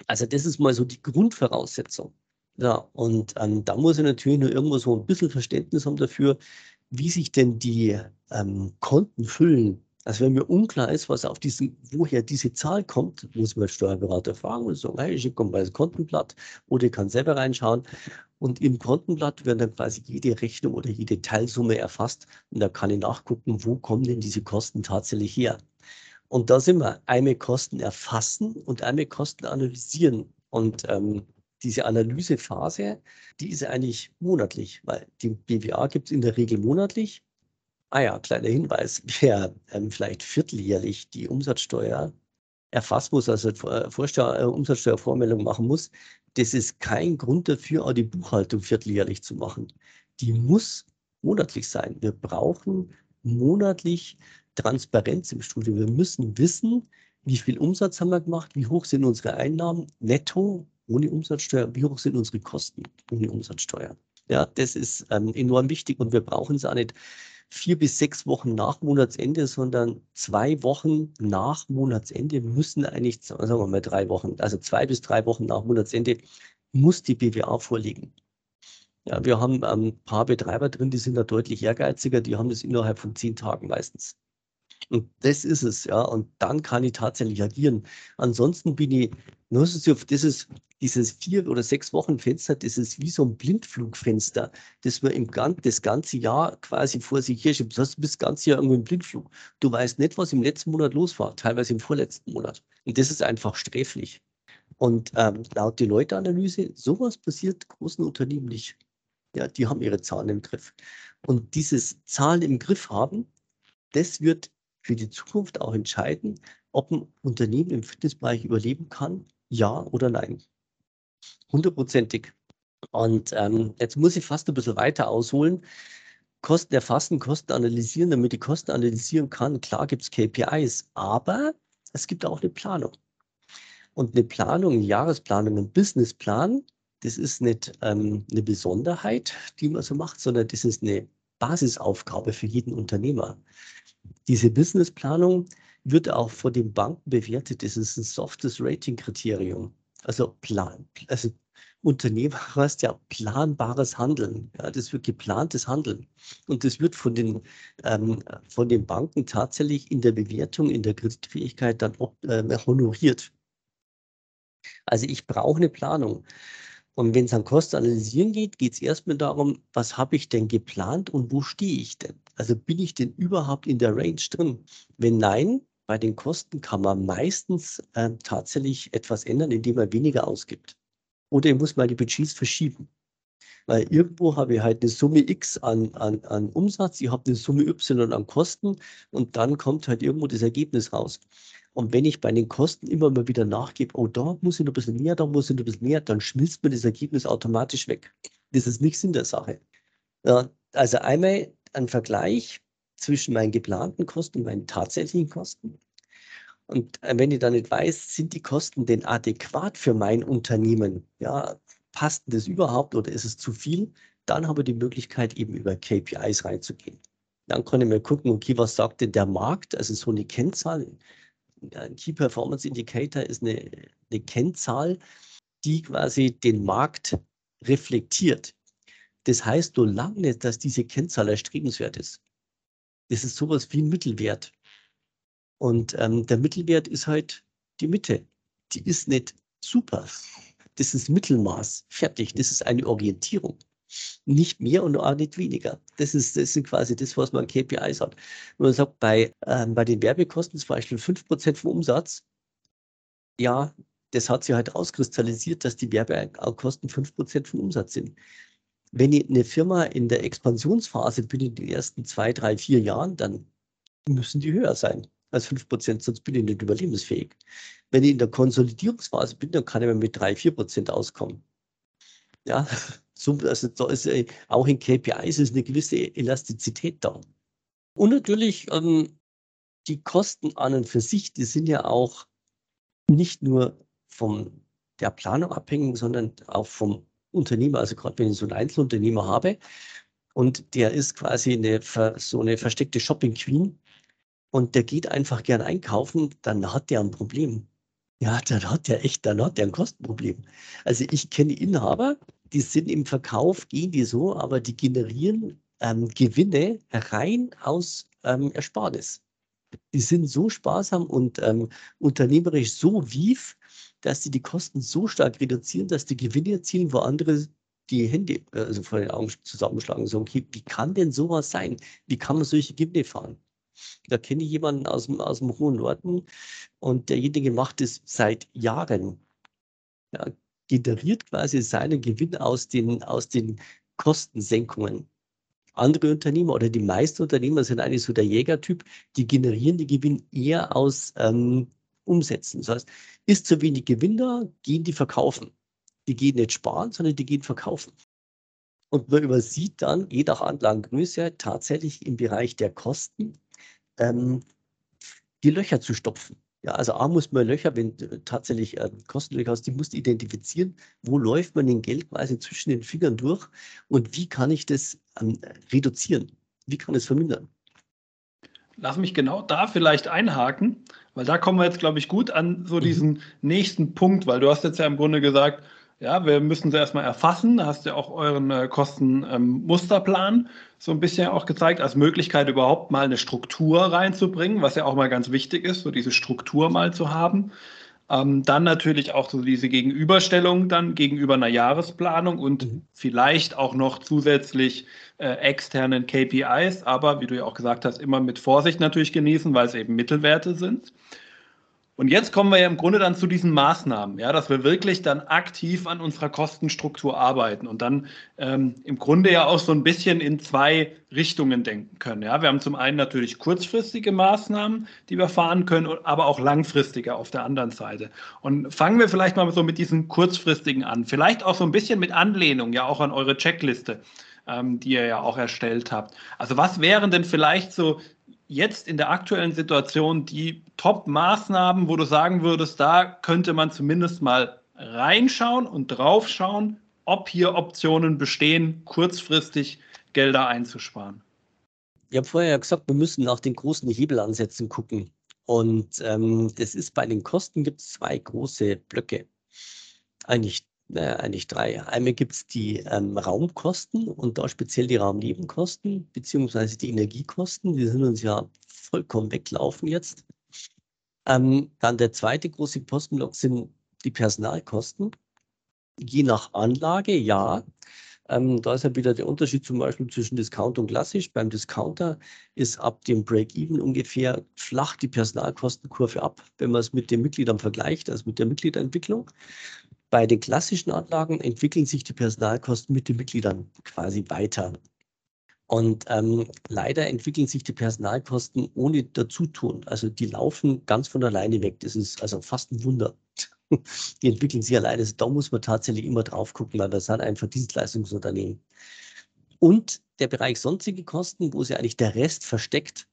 Also das ist mal so die Grundvoraussetzung. Ja, und ähm, da muss ich natürlich nur irgendwo so ein bisschen Verständnis haben dafür, wie sich denn die ähm, Konten füllen also wenn mir unklar ist, was auf diesen, woher diese Zahl kommt, muss man Steuerberater fragen und sagen, hey, ich komme bei das Kontenblatt oder ich kann selber reinschauen. Und im Kontenblatt wird dann quasi jede Rechnung oder jede Teilsumme erfasst und da kann ich nachgucken, wo kommen denn diese Kosten tatsächlich her. Und da sind wir einmal Kosten erfassen und einmal Kosten analysieren. Und ähm, diese Analysephase, die ist eigentlich monatlich, weil die BWA gibt es in der Regel monatlich Ah ja, kleiner Hinweis, wer ähm, vielleicht vierteljährlich die Umsatzsteuer erfassen muss, also äh, Vorsteuer, äh, Umsatzsteuervormeldung machen muss, das ist kein Grund dafür, auch die Buchhaltung vierteljährlich zu machen. Die muss monatlich sein. Wir brauchen monatlich Transparenz im Studio. Wir müssen wissen, wie viel Umsatz haben wir gemacht, wie hoch sind unsere Einnahmen netto ohne Umsatzsteuer, wie hoch sind unsere Kosten ohne Umsatzsteuer. Ja, das ist ähm, enorm wichtig und wir brauchen es auch nicht vier bis sechs Wochen nach Monatsende, sondern zwei Wochen nach Monatsende müssen eigentlich, sagen wir mal drei Wochen, also zwei bis drei Wochen nach Monatsende muss die BWA vorliegen. Ja, wir haben ein ähm, paar Betreiber drin, die sind da deutlich ehrgeiziger, die haben das innerhalb von zehn Tagen meistens. Und das ist es, ja. Und dann kann ich tatsächlich agieren. Ansonsten bin ich, das ist dieses vier oder sechs Wochen Fenster, das ist wie so ein Blindflugfenster, das man im Gan das ganze Jahr quasi vor sich her schiebt. Das bist das ganze Jahr irgendwie im Blindflug. Du weißt nicht, was im letzten Monat los war, teilweise im vorletzten Monat. Und das ist einfach sträflich. Und ähm, laut die Leute-Analyse, sowas passiert großen Unternehmen nicht. Ja, die haben ihre Zahlen im Griff. Und dieses Zahlen im Griff haben, das wird für die Zukunft auch entscheiden, ob ein Unternehmen im Fitnessbereich überleben kann, ja oder nein. Hundertprozentig. Und ähm, jetzt muss ich fast ein bisschen weiter ausholen. Kosten erfassen, Kosten analysieren, damit ich Kosten analysieren kann. Klar gibt es KPIs, aber es gibt auch eine Planung. Und eine Planung, eine Jahresplanung, ein Businessplan, das ist nicht ähm, eine Besonderheit, die man so macht, sondern das ist eine Basisaufgabe für jeden Unternehmer. Diese Businessplanung wird auch von den Banken bewertet. Das ist ein softes Rating-Kriterium. Also Plan, also Unternehmer heißt ja planbares Handeln. Ja, das wird geplantes Handeln. Und das wird von den, ähm, von den Banken tatsächlich in der Bewertung, in der Kreditfähigkeit dann äh, honoriert. Also ich brauche eine Planung. Und wenn es an Kosten analysieren geht, geht es erstmal darum, was habe ich denn geplant und wo stehe ich denn? Also bin ich denn überhaupt in der Range drin? Wenn nein, bei den Kosten kann man meistens äh, tatsächlich etwas ändern, indem man weniger ausgibt. Oder ich muss meine Budgets verschieben. Weil irgendwo habe ich halt eine Summe X an, an, an Umsatz, ich habe eine Summe Y an Kosten und dann kommt halt irgendwo das Ergebnis raus. Und wenn ich bei den Kosten immer mal wieder nachgebe, oh, da muss ich noch ein bisschen mehr, da muss ich noch ein bisschen mehr, dann schmilzt mir das Ergebnis automatisch weg. Das ist nichts in der Sache. Ja, also einmal ein Vergleich zwischen meinen geplanten Kosten und meinen tatsächlichen Kosten. Und äh, wenn ich dann nicht weiß, sind die Kosten denn adäquat für mein Unternehmen? Ja, passt das überhaupt oder ist es zu viel? Dann habe ich die Möglichkeit, eben über KPIs reinzugehen. Dann kann ich mir gucken, okay, was sagt denn der Markt? Also so eine Kennzahl. Ein Key Performance Indicator ist eine, eine Kennzahl, die quasi den Markt reflektiert. Das heißt nur lange nicht, dass diese Kennzahl erstrebenswert ist. Das ist sowas wie ein Mittelwert. Und ähm, der Mittelwert ist halt die Mitte. Die ist nicht super. Das ist Mittelmaß. Fertig. Das ist eine Orientierung. Nicht mehr und auch nicht weniger. Das ist, das ist quasi das, was man KPIs hat. Wenn man sagt, bei, ähm, bei den Werbekosten zum Beispiel 5% vom Umsatz, ja, das hat sich halt auskristallisiert, dass die Werbekosten 5% vom Umsatz sind. Wenn eine Firma in der Expansionsphase bin, in den ersten zwei, drei, vier Jahren, dann müssen die höher sein als 5 Prozent, sonst bin ich nicht überlebensfähig. Wenn ich in der Konsolidierungsphase bin, dann kann ich mit 3, 4 Prozent auskommen. Ja, so, also da ist äh, auch in KPIs ist eine gewisse Elastizität da. Und natürlich ähm, die Kosten an und für sich, die sind ja auch nicht nur von der Planung abhängig, sondern auch vom Unternehmer. Also gerade wenn ich so einen Einzelunternehmer habe und der ist quasi eine, so eine versteckte Shopping Queen, und der geht einfach gern einkaufen, dann hat der ein Problem. Ja, dann hat der echt, dann hat der ein Kostenproblem. Also ich kenne Inhaber, die sind im Verkauf, gehen die so, aber die generieren ähm, Gewinne rein aus ähm, Ersparnis. Die sind so sparsam und ähm, unternehmerisch so wief, dass sie die Kosten so stark reduzieren, dass die Gewinne erzielen, wo andere die Hände also vor den Augen zusammenschlagen. So, okay, wie kann denn sowas sein? Wie kann man solche Gewinne fahren? Da kenne ich jemanden aus dem, aus dem hohen Norden und derjenige macht es seit Jahren. Ja, generiert quasi seinen Gewinn aus den, aus den Kostensenkungen. Andere Unternehmer oder die meisten Unternehmer sind eigentlich so der Jägertyp, die generieren die Gewinn eher aus ähm, Umsätzen. Das heißt, ist zu wenig Gewinn da, gehen die verkaufen. Die gehen nicht sparen, sondern die gehen verkaufen. Und man übersieht dann, je nach Anlagengröße, tatsächlich im Bereich der Kosten ähm, die Löcher zu stopfen. Ja, also A muss man Löcher, wenn tatsächlich äh, Kostenlöcher hast, die musst du identifizieren, wo läuft man den Geld quasi zwischen den Fingern durch und wie kann ich das ähm, reduzieren? Wie kann es vermindern? Lass mich genau da vielleicht einhaken, weil da kommen wir jetzt, glaube ich, gut an so mhm. diesen nächsten Punkt, weil du hast jetzt ja im Grunde gesagt, ja, wir müssen sie erstmal erfassen. Da hast du ja auch euren äh, Kostenmusterplan ähm, so ein bisschen auch gezeigt, als Möglichkeit überhaupt mal eine Struktur reinzubringen, was ja auch mal ganz wichtig ist, so diese Struktur mal zu haben. Ähm, dann natürlich auch so diese Gegenüberstellung dann gegenüber einer Jahresplanung und mhm. vielleicht auch noch zusätzlich äh, externen KPIs, aber wie du ja auch gesagt hast, immer mit Vorsicht natürlich genießen, weil es eben Mittelwerte sind. Und jetzt kommen wir ja im Grunde dann zu diesen Maßnahmen, ja, dass wir wirklich dann aktiv an unserer Kostenstruktur arbeiten und dann ähm, im Grunde ja auch so ein bisschen in zwei Richtungen denken können. Ja, wir haben zum einen natürlich kurzfristige Maßnahmen, die wir fahren können, aber auch langfristige auf der anderen Seite. Und fangen wir vielleicht mal so mit diesen kurzfristigen an. Vielleicht auch so ein bisschen mit Anlehnung ja auch an eure Checkliste ähm, die ihr ja auch erstellt habt. Also was wären denn vielleicht so jetzt in der aktuellen Situation die Top-Maßnahmen, wo du sagen würdest, da könnte man zumindest mal reinschauen und draufschauen, ob hier Optionen bestehen, kurzfristig Gelder einzusparen? Ich habe vorher ja gesagt, wir müssen nach den großen Hebelansätzen gucken. Und ähm, das ist bei den Kosten gibt es zwei große Blöcke. Eigentlich naja, eigentlich drei. Einmal gibt es die ähm, Raumkosten und da speziell die Raumnebenkosten beziehungsweise die Energiekosten. Die sind uns ja vollkommen weglaufen jetzt. Ähm, dann der zweite große Postenblock sind die Personalkosten. Je nach Anlage, ja. Ähm, da ist ja wieder der Unterschied zum Beispiel zwischen Discount und klassisch. Beim Discounter ist ab dem Break-Even ungefähr flach die Personalkostenkurve ab, wenn man es mit den Mitgliedern vergleicht, also mit der Mitgliederentwicklung. Bei den klassischen Anlagen entwickeln sich die Personalkosten mit den Mitgliedern quasi weiter. Und ähm, leider entwickeln sich die Personalkosten ohne Dazutun. Also die laufen ganz von alleine weg. Das ist also fast ein Wunder. Die entwickeln sich alleine. Also da muss man tatsächlich immer drauf gucken, weil wir sind einfach Dienstleistungsunternehmen. Und der Bereich sonstige Kosten, wo sich eigentlich der Rest versteckt,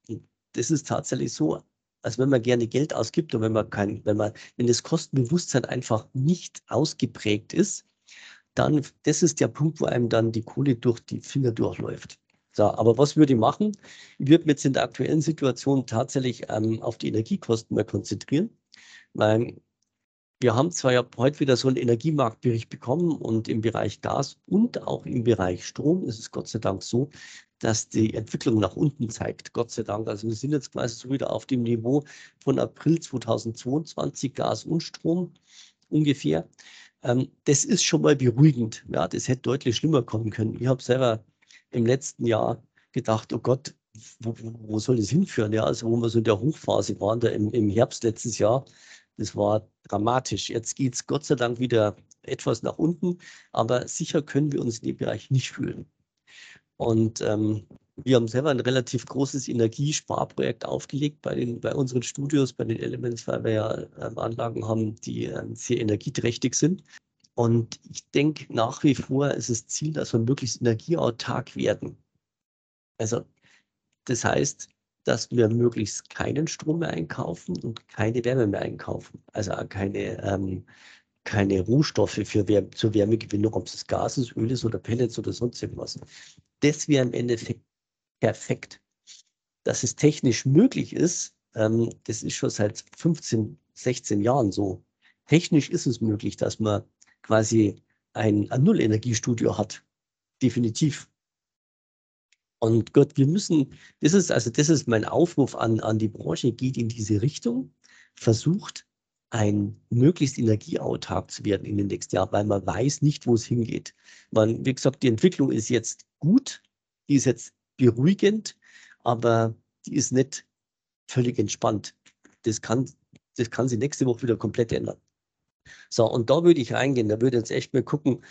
das ist tatsächlich so, als wenn man gerne Geld ausgibt und wenn man kein, wenn man, wenn das Kostenbewusstsein einfach nicht ausgeprägt ist, dann, das ist der Punkt, wo einem dann die Kohle durch die Finger durchläuft. So, aber was würde ich machen? Ich würde mich jetzt in der aktuellen Situation tatsächlich ähm, auf die Energiekosten mal konzentrieren. Weil wir haben zwar ja heute wieder so einen Energiemarktbericht bekommen und im Bereich Gas und auch im Bereich Strom ist es Gott sei Dank so, dass die Entwicklung nach unten zeigt. Gott sei Dank. Also wir sind jetzt quasi so wieder auf dem Niveau von April 2022 Gas und Strom ungefähr. Ähm, das ist schon mal beruhigend. Ja, das hätte deutlich schlimmer kommen können. Ich habe selber im letzten Jahr gedacht, oh Gott, wo, wo, soll das hinführen? Ja, also wo wir so in der Hochphase waren, da im, im Herbst letztes Jahr, das war dramatisch. Jetzt geht es Gott sei Dank wieder etwas nach unten, aber sicher können wir uns in dem Bereich nicht fühlen. Und ähm, wir haben selber ein relativ großes Energiesparprojekt aufgelegt bei, den, bei unseren Studios, bei den Elements, weil wir ja ähm, Anlagen haben, die ähm, sehr energieträchtig sind. Und ich denke nach wie vor ist das Ziel, dass wir möglichst energieautark werden. Also das heißt, dass wir möglichst keinen Strom mehr einkaufen und keine Wärme mehr einkaufen. Also keine, ähm, keine Rohstoffe für Wär zur Wärmegewinnung, ob es Gas ist, Öl ist oder Pellets oder sonst irgendwas. Das wäre im Endeffekt perfekt. Dass es technisch möglich ist, ähm, das ist schon seit 15, 16 Jahren so. Technisch ist es möglich, dass man quasi ein, ein Null-Energiestudio hat. Definitiv. Und Gott, wir müssen, das ist also, das ist mein Aufruf an, an die Branche, geht in diese Richtung, versucht ein möglichst energieautark zu werden in den nächsten Jahren, weil man weiß nicht, wo es hingeht. Man, wie gesagt, die Entwicklung ist jetzt gut, die ist jetzt beruhigend, aber die ist nicht völlig entspannt. Das kann, das kann sich nächste Woche wieder komplett ändern. So, und da würde ich reingehen. Da würde ich jetzt echt mal gucken,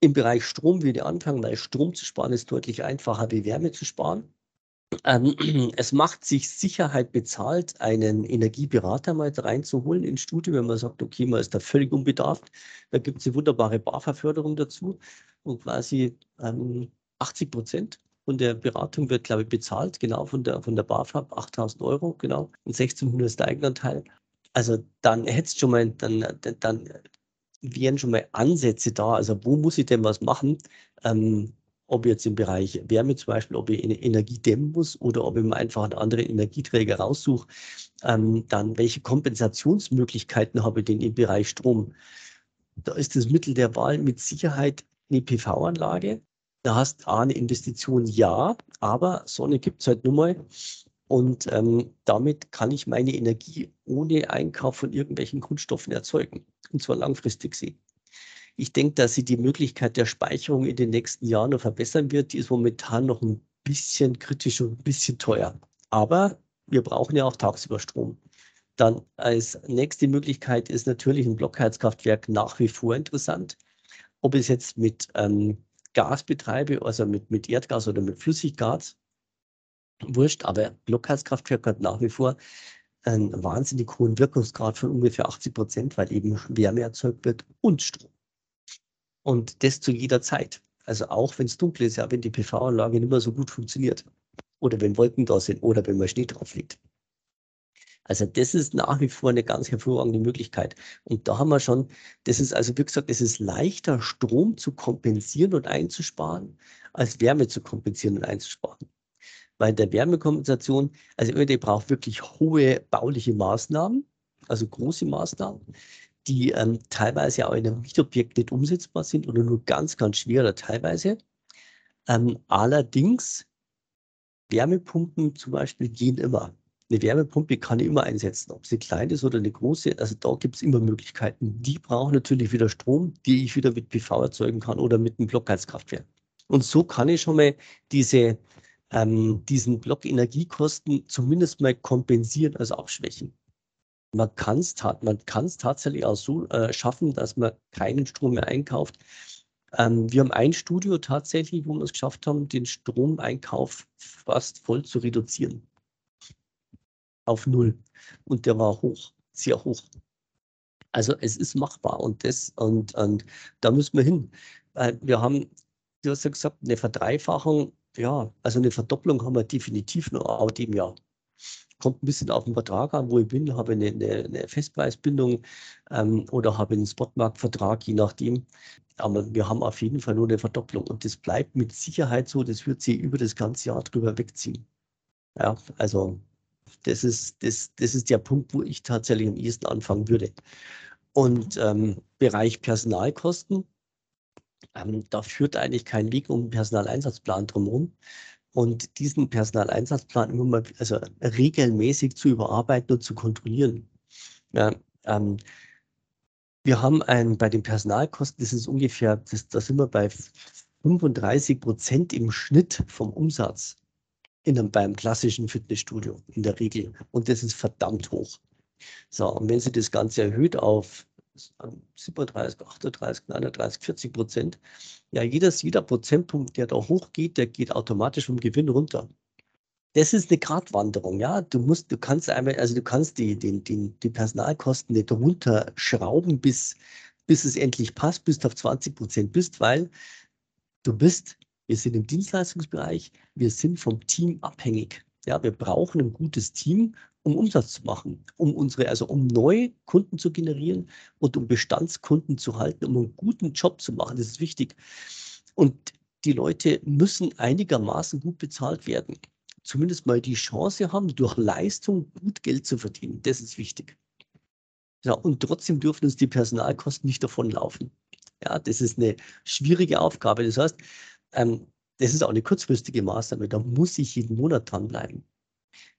im Bereich Strom würde ich anfangen, weil Strom zu sparen ist deutlich einfacher wie Wärme zu sparen. Ähm, es macht sich Sicherheit bezahlt, einen Energieberater mal reinzuholen ins Studio, wenn man sagt, okay, man ist da völlig unbedarft. Da gibt es eine wunderbare BAFA-Förderung dazu und quasi ähm, 80 Prozent von der Beratung wird, glaube ich, bezahlt, genau von der, von der BAFA, 8000 Euro, genau, und 1600 ist der Eigenanteil. Also dann hättest schon mal, dann, dann wären schon mal Ansätze da. Also wo muss ich denn was machen? Ähm, ob jetzt im Bereich Wärme zum Beispiel, ob ich Energie dämmen muss oder ob ich mir einfach einen anderen Energieträger raussuche. Ähm, dann welche Kompensationsmöglichkeiten habe ich denn im Bereich Strom? Da ist das Mittel der Wahl mit Sicherheit eine PV-Anlage. Da hast du eine Investition, ja, aber Sonne gibt es halt nur mal. Und ähm, damit kann ich meine Energie ohne Einkauf von irgendwelchen Grundstoffen erzeugen. Und zwar langfristig sehen. Ich denke, dass sie die Möglichkeit der Speicherung in den nächsten Jahren noch verbessern wird. Die ist momentan noch ein bisschen kritisch und ein bisschen teuer. Aber wir brauchen ja auch tagsüber Strom. Dann als nächste Möglichkeit ist natürlich ein Blockheizkraftwerk nach wie vor interessant. Ob es jetzt mit ähm, Gas betreibe, also mit, mit Erdgas oder mit Flüssiggas, wurscht, aber Blockheizkraftwerk hat nach wie vor einen wahnsinnig hohen Wirkungsgrad von ungefähr 80 Prozent, weil eben Wärme erzeugt wird und Strom. Und das zu jeder Zeit. Also auch wenn es dunkel ist, ja, wenn die PV-Anlage nicht mehr so gut funktioniert. Oder wenn Wolken da sind oder wenn mal Schnee drauf liegt. Also das ist nach wie vor eine ganz hervorragende Möglichkeit. Und da haben wir schon, das ist also wie gesagt, es ist leichter, Strom zu kompensieren und einzusparen, als Wärme zu kompensieren und einzusparen bei der Wärmekompensation, also ÖD braucht wirklich hohe bauliche Maßnahmen, also große Maßnahmen. Die ähm, teilweise auch in einem Mietobjekt nicht umsetzbar sind oder nur ganz, ganz schwer oder teilweise. Ähm, allerdings, Wärmepumpen zum Beispiel gehen immer. Eine Wärmepumpe kann ich immer einsetzen, ob sie klein ist oder eine große. Also da gibt es immer Möglichkeiten. Die brauchen natürlich wieder Strom, die ich wieder mit PV erzeugen kann oder mit einem Blockheizkraftwerk. Und so kann ich schon mal diese, ähm, diesen Block Energiekosten zumindest mal kompensieren, also abschwächen. Man kann es man tatsächlich auch so äh, schaffen, dass man keinen Strom mehr einkauft. Ähm, wir haben ein Studio tatsächlich, wo wir es geschafft haben, den Stromeinkauf fast voll zu reduzieren. Auf null. Und der war hoch, sehr hoch. Also es ist machbar und das und, und da müssen wir hin. Wir haben, du hast ja gesagt, eine Verdreifachung, ja, also eine Verdopplung haben wir definitiv noch auch dem Jahr kommt ein bisschen auf den Vertrag an, wo ich bin, habe eine, eine, eine Festpreisbindung ähm, oder habe einen Spotmarktvertrag, je nachdem. Aber wir haben auf jeden Fall nur eine Verdopplung und das bleibt mit Sicherheit so, das wird sie über das ganze Jahr drüber wegziehen. Ja, also das ist, das, das ist der Punkt, wo ich tatsächlich am ehesten anfangen würde. Und ähm, Bereich Personalkosten, ähm, da führt eigentlich kein Weg um einen Personaleinsatzplan drumherum und diesen Personaleinsatzplan immer mal also regelmäßig zu überarbeiten und zu kontrollieren. Ja, ähm, wir haben ein, bei den Personalkosten, das ist ungefähr, das, da sind wir bei 35 Prozent im Schnitt vom Umsatz in einem, beim klassischen Fitnessstudio in der Regel. Und das ist verdammt hoch. So, und wenn Sie das Ganze erhöht auf 37, 38, 39, 40 Prozent. Ja, jedes, jeder Prozentpunkt, der da hochgeht, der geht automatisch vom Gewinn runter. Das ist eine Gratwanderung, ja. Du musst, du kannst einmal, also du kannst die, die, die, die Personalkosten nicht runterschrauben, bis, bis es endlich passt, bis du auf 20 Prozent bist, weil du bist, wir sind im Dienstleistungsbereich, wir sind vom Team abhängig. Ja, wir brauchen ein gutes Team um Umsatz zu machen, um unsere, also um neue Kunden zu generieren und um Bestandskunden zu halten, um einen guten Job zu machen. Das ist wichtig. Und die Leute müssen einigermaßen gut bezahlt werden. Zumindest mal die Chance haben, durch Leistung gut Geld zu verdienen. Das ist wichtig. Ja, und trotzdem dürfen uns die Personalkosten nicht davonlaufen. Ja, das ist eine schwierige Aufgabe. Das heißt, ähm, das ist auch eine kurzfristige Maßnahme. Da muss ich jeden Monat dranbleiben.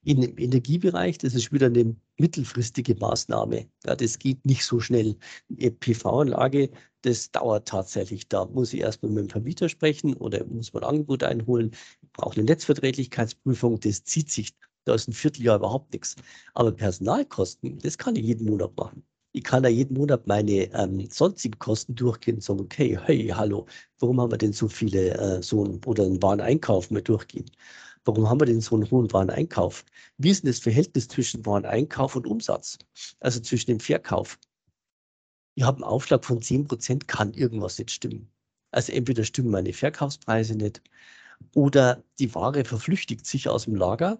In dem Energiebereich, das ist wieder eine mittelfristige Maßnahme. Ja, das geht nicht so schnell. Eine PV-Anlage, das dauert tatsächlich. Da muss ich erstmal mit dem Vermieter sprechen oder muss man ein Angebot einholen. Ich brauche eine Netzverträglichkeitsprüfung, das zieht sich. Da ist ein Vierteljahr überhaupt nichts. Aber Personalkosten, das kann ich jeden Monat machen. Ich kann da jeden Monat meine ähm, sonstigen Kosten durchgehen und sagen, okay, hey, hallo, warum haben wir denn so viele, äh, so ein, oder einen Wareneinkauf mal durchgehen? Warum haben wir denn so einen hohen Wareneinkauf? Wie ist denn das Verhältnis zwischen Wareneinkauf und Umsatz? Also zwischen dem Verkauf. Ich habe einen Aufschlag von 10%, kann irgendwas nicht stimmen. Also entweder stimmen meine Verkaufspreise nicht oder die Ware verflüchtigt sich aus dem Lager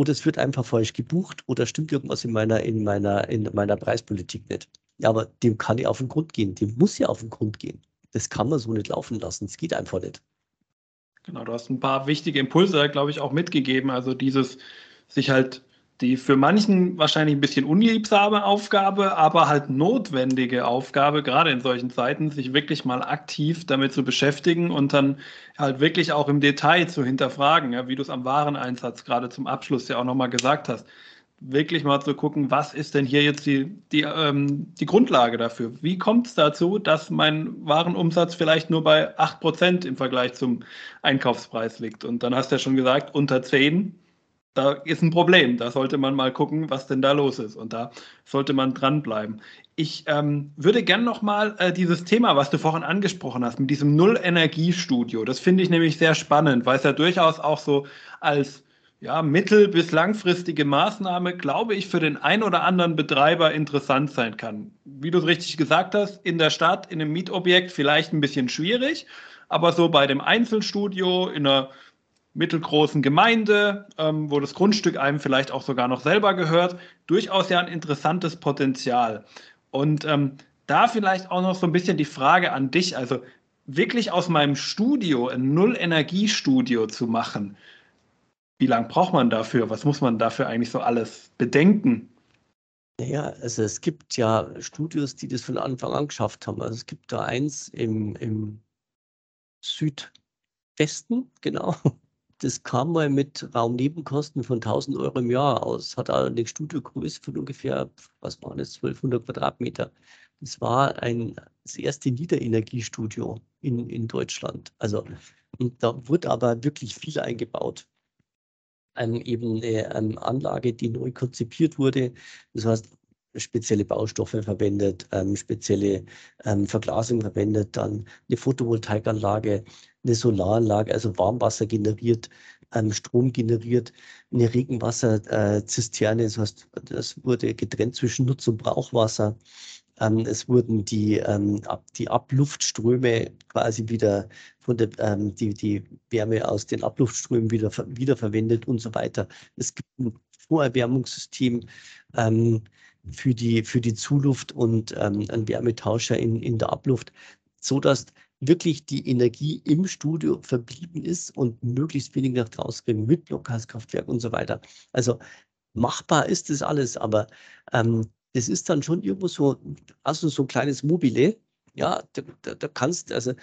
oder es wird einfach falsch gebucht oder stimmt irgendwas in meiner, in meiner, in meiner Preispolitik nicht. Aber dem kann ich auf den Grund gehen. Dem muss ja auf den Grund gehen. Das kann man so nicht laufen lassen. Es geht einfach nicht. Genau, du hast ein paar wichtige Impulse, glaube ich, auch mitgegeben. Also dieses sich halt die für manchen wahrscheinlich ein bisschen unliebsame Aufgabe, aber halt notwendige Aufgabe, gerade in solchen Zeiten, sich wirklich mal aktiv damit zu beschäftigen und dann halt wirklich auch im Detail zu hinterfragen, ja, wie du es am Wareneinsatz gerade zum Abschluss ja auch nochmal gesagt hast wirklich mal zu gucken, was ist denn hier jetzt die, die, ähm, die Grundlage dafür? Wie kommt es dazu, dass mein Warenumsatz vielleicht nur bei 8% im Vergleich zum Einkaufspreis liegt? Und dann hast du ja schon gesagt, unter 10, da ist ein Problem. Da sollte man mal gucken, was denn da los ist. Und da sollte man dranbleiben. Ich ähm, würde gerne nochmal äh, dieses Thema, was du vorhin angesprochen hast, mit diesem Null-Energiestudio, das finde ich nämlich sehr spannend, weil es ja durchaus auch so als ja, mittel- bis langfristige Maßnahme, glaube ich, für den ein oder anderen Betreiber interessant sein kann. Wie du es richtig gesagt hast, in der Stadt, in einem Mietobjekt vielleicht ein bisschen schwierig, aber so bei dem Einzelstudio in einer mittelgroßen Gemeinde, ähm, wo das Grundstück einem vielleicht auch sogar noch selber gehört, durchaus ja ein interessantes Potenzial. Und ähm, da vielleicht auch noch so ein bisschen die Frage an dich, also wirklich aus meinem Studio ein Null-Energie-Studio zu machen, wie lange braucht man dafür? Was muss man dafür eigentlich so alles bedenken? Naja, also es gibt ja Studios, die das von Anfang an geschafft haben. Also es gibt da eins im, im Südwesten, genau. Das kam mal mit Raumnebenkosten von 1000 Euro im Jahr aus, hat eine Studiogröße von ungefähr, was waren das, 1200 Quadratmeter. Das war ein, das erste Niederenergiestudio in, in Deutschland. Also und da wurde aber wirklich viel eingebaut. Ähm, eben eine, eine Anlage, die neu konzipiert wurde. Das heißt, spezielle Baustoffe verwendet, ähm, spezielle ähm, Verglasung verwendet, dann eine Photovoltaikanlage, eine Solaranlage, also Warmwasser generiert, ähm, Strom generiert, eine Regenwasserzisterne, das heißt, das wurde getrennt zwischen Nutz- und Brauchwasser. Ähm, es wurden die, ähm, die Abluftströme quasi wieder von der, ähm, die, die Wärme aus den Abluftströmen wieder, wiederverwendet und so weiter. Es gibt ein Vorerwärmungssystem ähm, für, die, für die Zuluft und ähm, einen Wärmetauscher in, in der Abluft, sodass wirklich die Energie im Studio verblieben ist und möglichst wenig nach draußen gehen mit Blockgaskraftwerk und so weiter. Also machbar ist das alles, aber ähm, das ist dann schon irgendwo so, also so ein kleines Mobile, ja, da, da, da kannst, also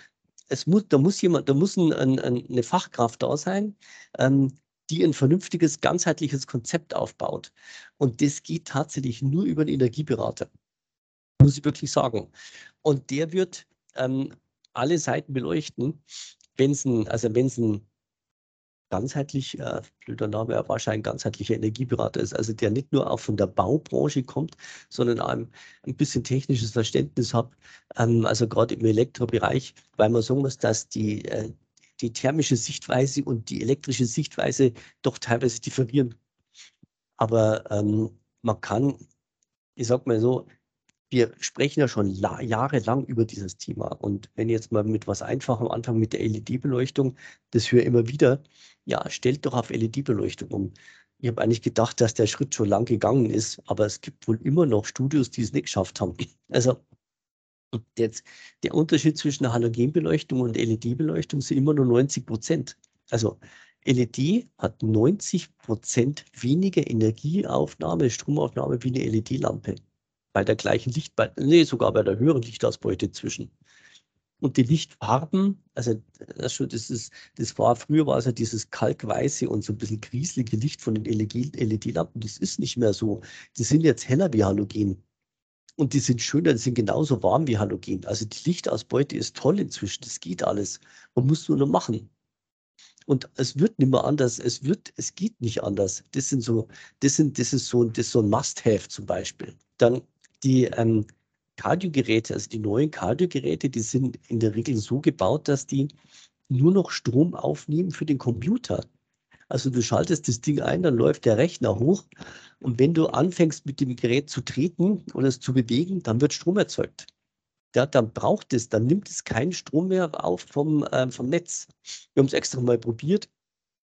es muss, da muss jemand, da muss ein, ein, eine Fachkraft da sein, ähm, die ein vernünftiges, ganzheitliches Konzept aufbaut. Und das geht tatsächlich nur über einen Energieberater, muss ich wirklich sagen. Und der wird ähm, alle Seiten beleuchten, wenn es ein, also wenn es ein ganzheitlich, äh, blöder Name, aber wahrscheinlich ein ganzheitlicher Energieberater ist, also der nicht nur auch von der Baubranche kommt, sondern auch ein, ein bisschen technisches Verständnis hat, ähm, also gerade im Elektrobereich, weil man sagen muss, dass die, äh, die thermische Sichtweise und die elektrische Sichtweise doch teilweise differieren. Aber ähm, man kann, ich sag mal so, wir sprechen ja schon jahrelang über dieses Thema. Und wenn jetzt mal mit was Einfachem anfangen, mit der LED-Beleuchtung, das höre ich immer wieder, ja, stellt doch auf LED-Beleuchtung um. Ich habe eigentlich gedacht, dass der Schritt schon lang gegangen ist, aber es gibt wohl immer noch Studios, die es nicht geschafft haben. Also jetzt, der Unterschied zwischen Halogenbeleuchtung und LED-Beleuchtung sind immer nur 90 Prozent. Also LED hat 90 Prozent weniger Energieaufnahme, Stromaufnahme wie eine LED-Lampe bei der gleichen Licht, nee, sogar bei der höheren Lichtausbeute zwischen. Und die Lichtfarben, also das, ist, das war früher war es ja dieses kalkweiße und so ein bisschen grieselige Licht von den LED-Lampen, das ist nicht mehr so. Die sind jetzt heller wie Halogen. Und die sind schöner, die sind genauso warm wie Halogen. Also die Lichtausbeute ist toll inzwischen, das geht alles. Man muss nur noch machen. Und es wird nicht mehr anders, es wird, es geht nicht anders. Das sind so, das sind, das ist so, das ist so ein Must-Have zum Beispiel. Dann die ähm, Kardiogeräte, also die neuen Kardiogeräte, die sind in der Regel so gebaut, dass die nur noch Strom aufnehmen für den Computer. Also du schaltest das Ding ein, dann läuft der Rechner hoch und wenn du anfängst mit dem Gerät zu treten oder es zu bewegen, dann wird Strom erzeugt. Ja, dann braucht es, dann nimmt es keinen Strom mehr auf vom, äh, vom Netz. Wir haben es extra mal probiert,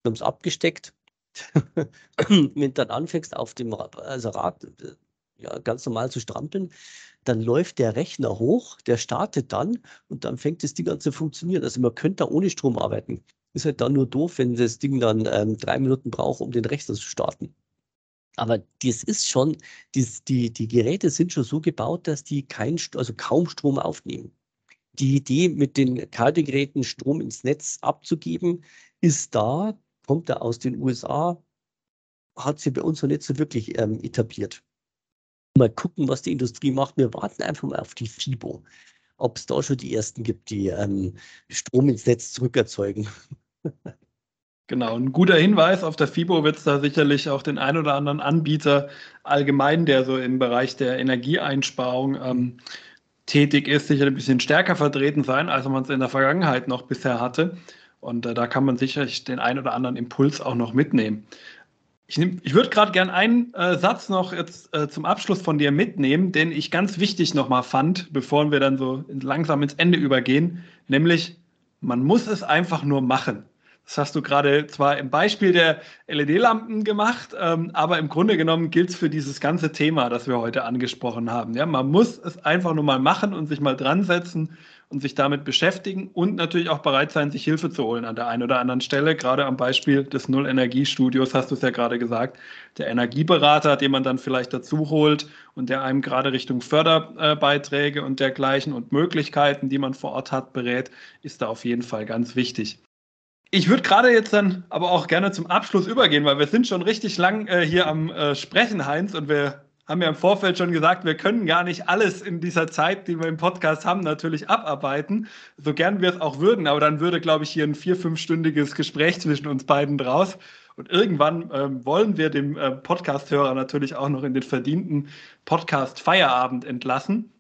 wir haben es abgesteckt. wenn du dann anfängst auf dem also Rad, ja, ganz normal zu strampeln, dann läuft der Rechner hoch, der startet dann und dann fängt das Ding an zu funktionieren. Also man könnte da ohne Strom arbeiten. Ist halt dann nur doof, wenn das Ding dann ähm, drei Minuten braucht, um den Rechner zu starten. Aber das ist schon, die, die, die Geräte sind schon so gebaut, dass die kein, also kaum Strom aufnehmen. Die Idee, mit den Kältegeräten Strom ins Netz abzugeben, ist da, kommt da aus den USA, hat sie bei uns noch nicht so wirklich ähm, etabliert mal gucken, was die Industrie macht. Wir warten einfach mal auf die FIBO, ob es da schon die ersten gibt, die ähm, Strom ins Netz zurückerzeugen. Genau, ein guter Hinweis. Auf der FIBO wird es da sicherlich auch den ein oder anderen Anbieter allgemein, der so im Bereich der Energieeinsparung ähm, tätig ist, sicher ein bisschen stärker vertreten sein, als man es in der Vergangenheit noch bisher hatte. Und äh, da kann man sicherlich den ein oder anderen Impuls auch noch mitnehmen. Ich, ich würde gerade gern einen äh, Satz noch jetzt äh, zum Abschluss von dir mitnehmen, den ich ganz wichtig nochmal fand, bevor wir dann so langsam ins Ende übergehen, nämlich man muss es einfach nur machen. Das hast du gerade zwar im Beispiel der LED-Lampen gemacht, ähm, aber im Grunde genommen gilt es für dieses ganze Thema, das wir heute angesprochen haben. Ja, man muss es einfach nur mal machen und sich mal dran setzen und sich damit beschäftigen und natürlich auch bereit sein, sich Hilfe zu holen an der einen oder anderen Stelle. Gerade am Beispiel des Null-Energiestudios hast du es ja gerade gesagt. Der Energieberater, den man dann vielleicht dazu holt und der einem gerade Richtung Förderbeiträge und dergleichen und Möglichkeiten, die man vor Ort hat, berät, ist da auf jeden Fall ganz wichtig. Ich würde gerade jetzt dann aber auch gerne zum Abschluss übergehen, weil wir sind schon richtig lang äh, hier am äh, Sprechen, Heinz, und wir haben ja im Vorfeld schon gesagt, wir können gar nicht alles in dieser Zeit, die wir im Podcast haben, natürlich abarbeiten, so gern wir es auch würden. Aber dann würde, glaube ich, hier ein vier-, fünfstündiges Gespräch zwischen uns beiden draus. Und irgendwann ähm, wollen wir dem äh, Podcast-Hörer natürlich auch noch in den verdienten Podcast-Feierabend entlassen.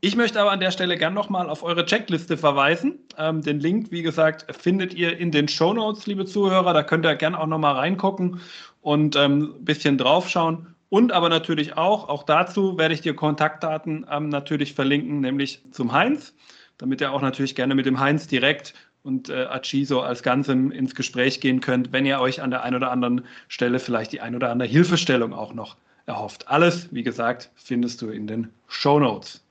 Ich möchte aber an der Stelle gern nochmal auf eure Checkliste verweisen. Ähm, den Link, wie gesagt, findet ihr in den Show Notes, liebe Zuhörer. Da könnt ihr gerne auch nochmal reingucken und ähm, ein bisschen draufschauen. Und aber natürlich auch, auch dazu werde ich dir Kontaktdaten ähm, natürlich verlinken, nämlich zum Heinz, damit ihr auch natürlich gerne mit dem Heinz direkt und äh, Achiso als Ganzem ins Gespräch gehen könnt, wenn ihr euch an der einen oder anderen Stelle vielleicht die ein oder andere Hilfestellung auch noch erhofft. Alles, wie gesagt, findest du in den Show Notes.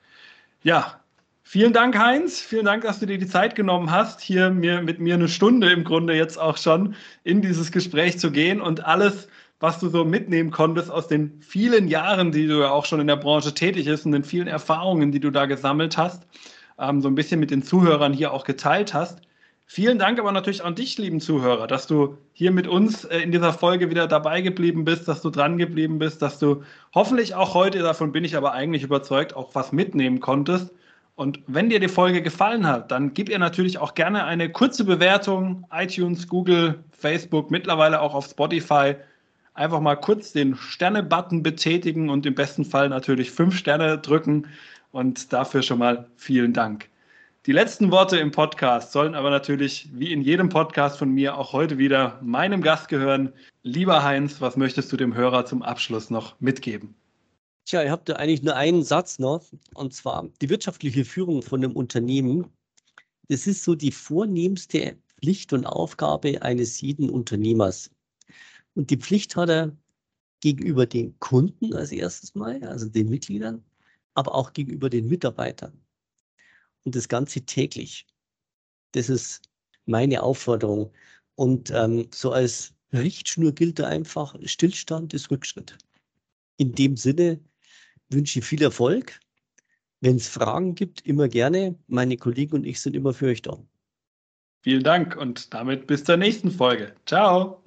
Ja, vielen Dank, Heinz. Vielen Dank, dass du dir die Zeit genommen hast, hier mir, mit mir eine Stunde im Grunde jetzt auch schon in dieses Gespräch zu gehen und alles was du so mitnehmen konntest aus den vielen Jahren, die du ja auch schon in der Branche tätig bist und den vielen Erfahrungen, die du da gesammelt hast, ähm, so ein bisschen mit den Zuhörern hier auch geteilt hast. Vielen Dank aber natürlich an dich, lieben Zuhörer, dass du hier mit uns äh, in dieser Folge wieder dabei geblieben bist, dass du dran geblieben bist, dass du hoffentlich auch heute, davon bin ich aber eigentlich überzeugt, auch was mitnehmen konntest. Und wenn dir die Folge gefallen hat, dann gib ihr natürlich auch gerne eine kurze Bewertung, iTunes, Google, Facebook, mittlerweile auch auf Spotify einfach mal kurz den Sterne-Button betätigen und im besten Fall natürlich fünf Sterne drücken. Und dafür schon mal vielen Dank. Die letzten Worte im Podcast sollen aber natürlich, wie in jedem Podcast von mir, auch heute wieder meinem Gast gehören. Lieber Heinz, was möchtest du dem Hörer zum Abschluss noch mitgeben? Tja, ihr habt da eigentlich nur einen Satz noch, und zwar die wirtschaftliche Führung von einem Unternehmen. Das ist so die vornehmste Pflicht und Aufgabe eines jeden Unternehmers. Und die Pflicht hat er gegenüber den Kunden als erstes Mal, also den Mitgliedern, aber auch gegenüber den Mitarbeitern. Und das Ganze täglich. Das ist meine Aufforderung. Und ähm, so als Richtschnur gilt da einfach, Stillstand ist Rückschritt. In dem Sinne wünsche ich viel Erfolg. Wenn es Fragen gibt, immer gerne. Meine Kollegen und ich sind immer für euch da. Vielen Dank und damit bis zur nächsten Folge. Ciao.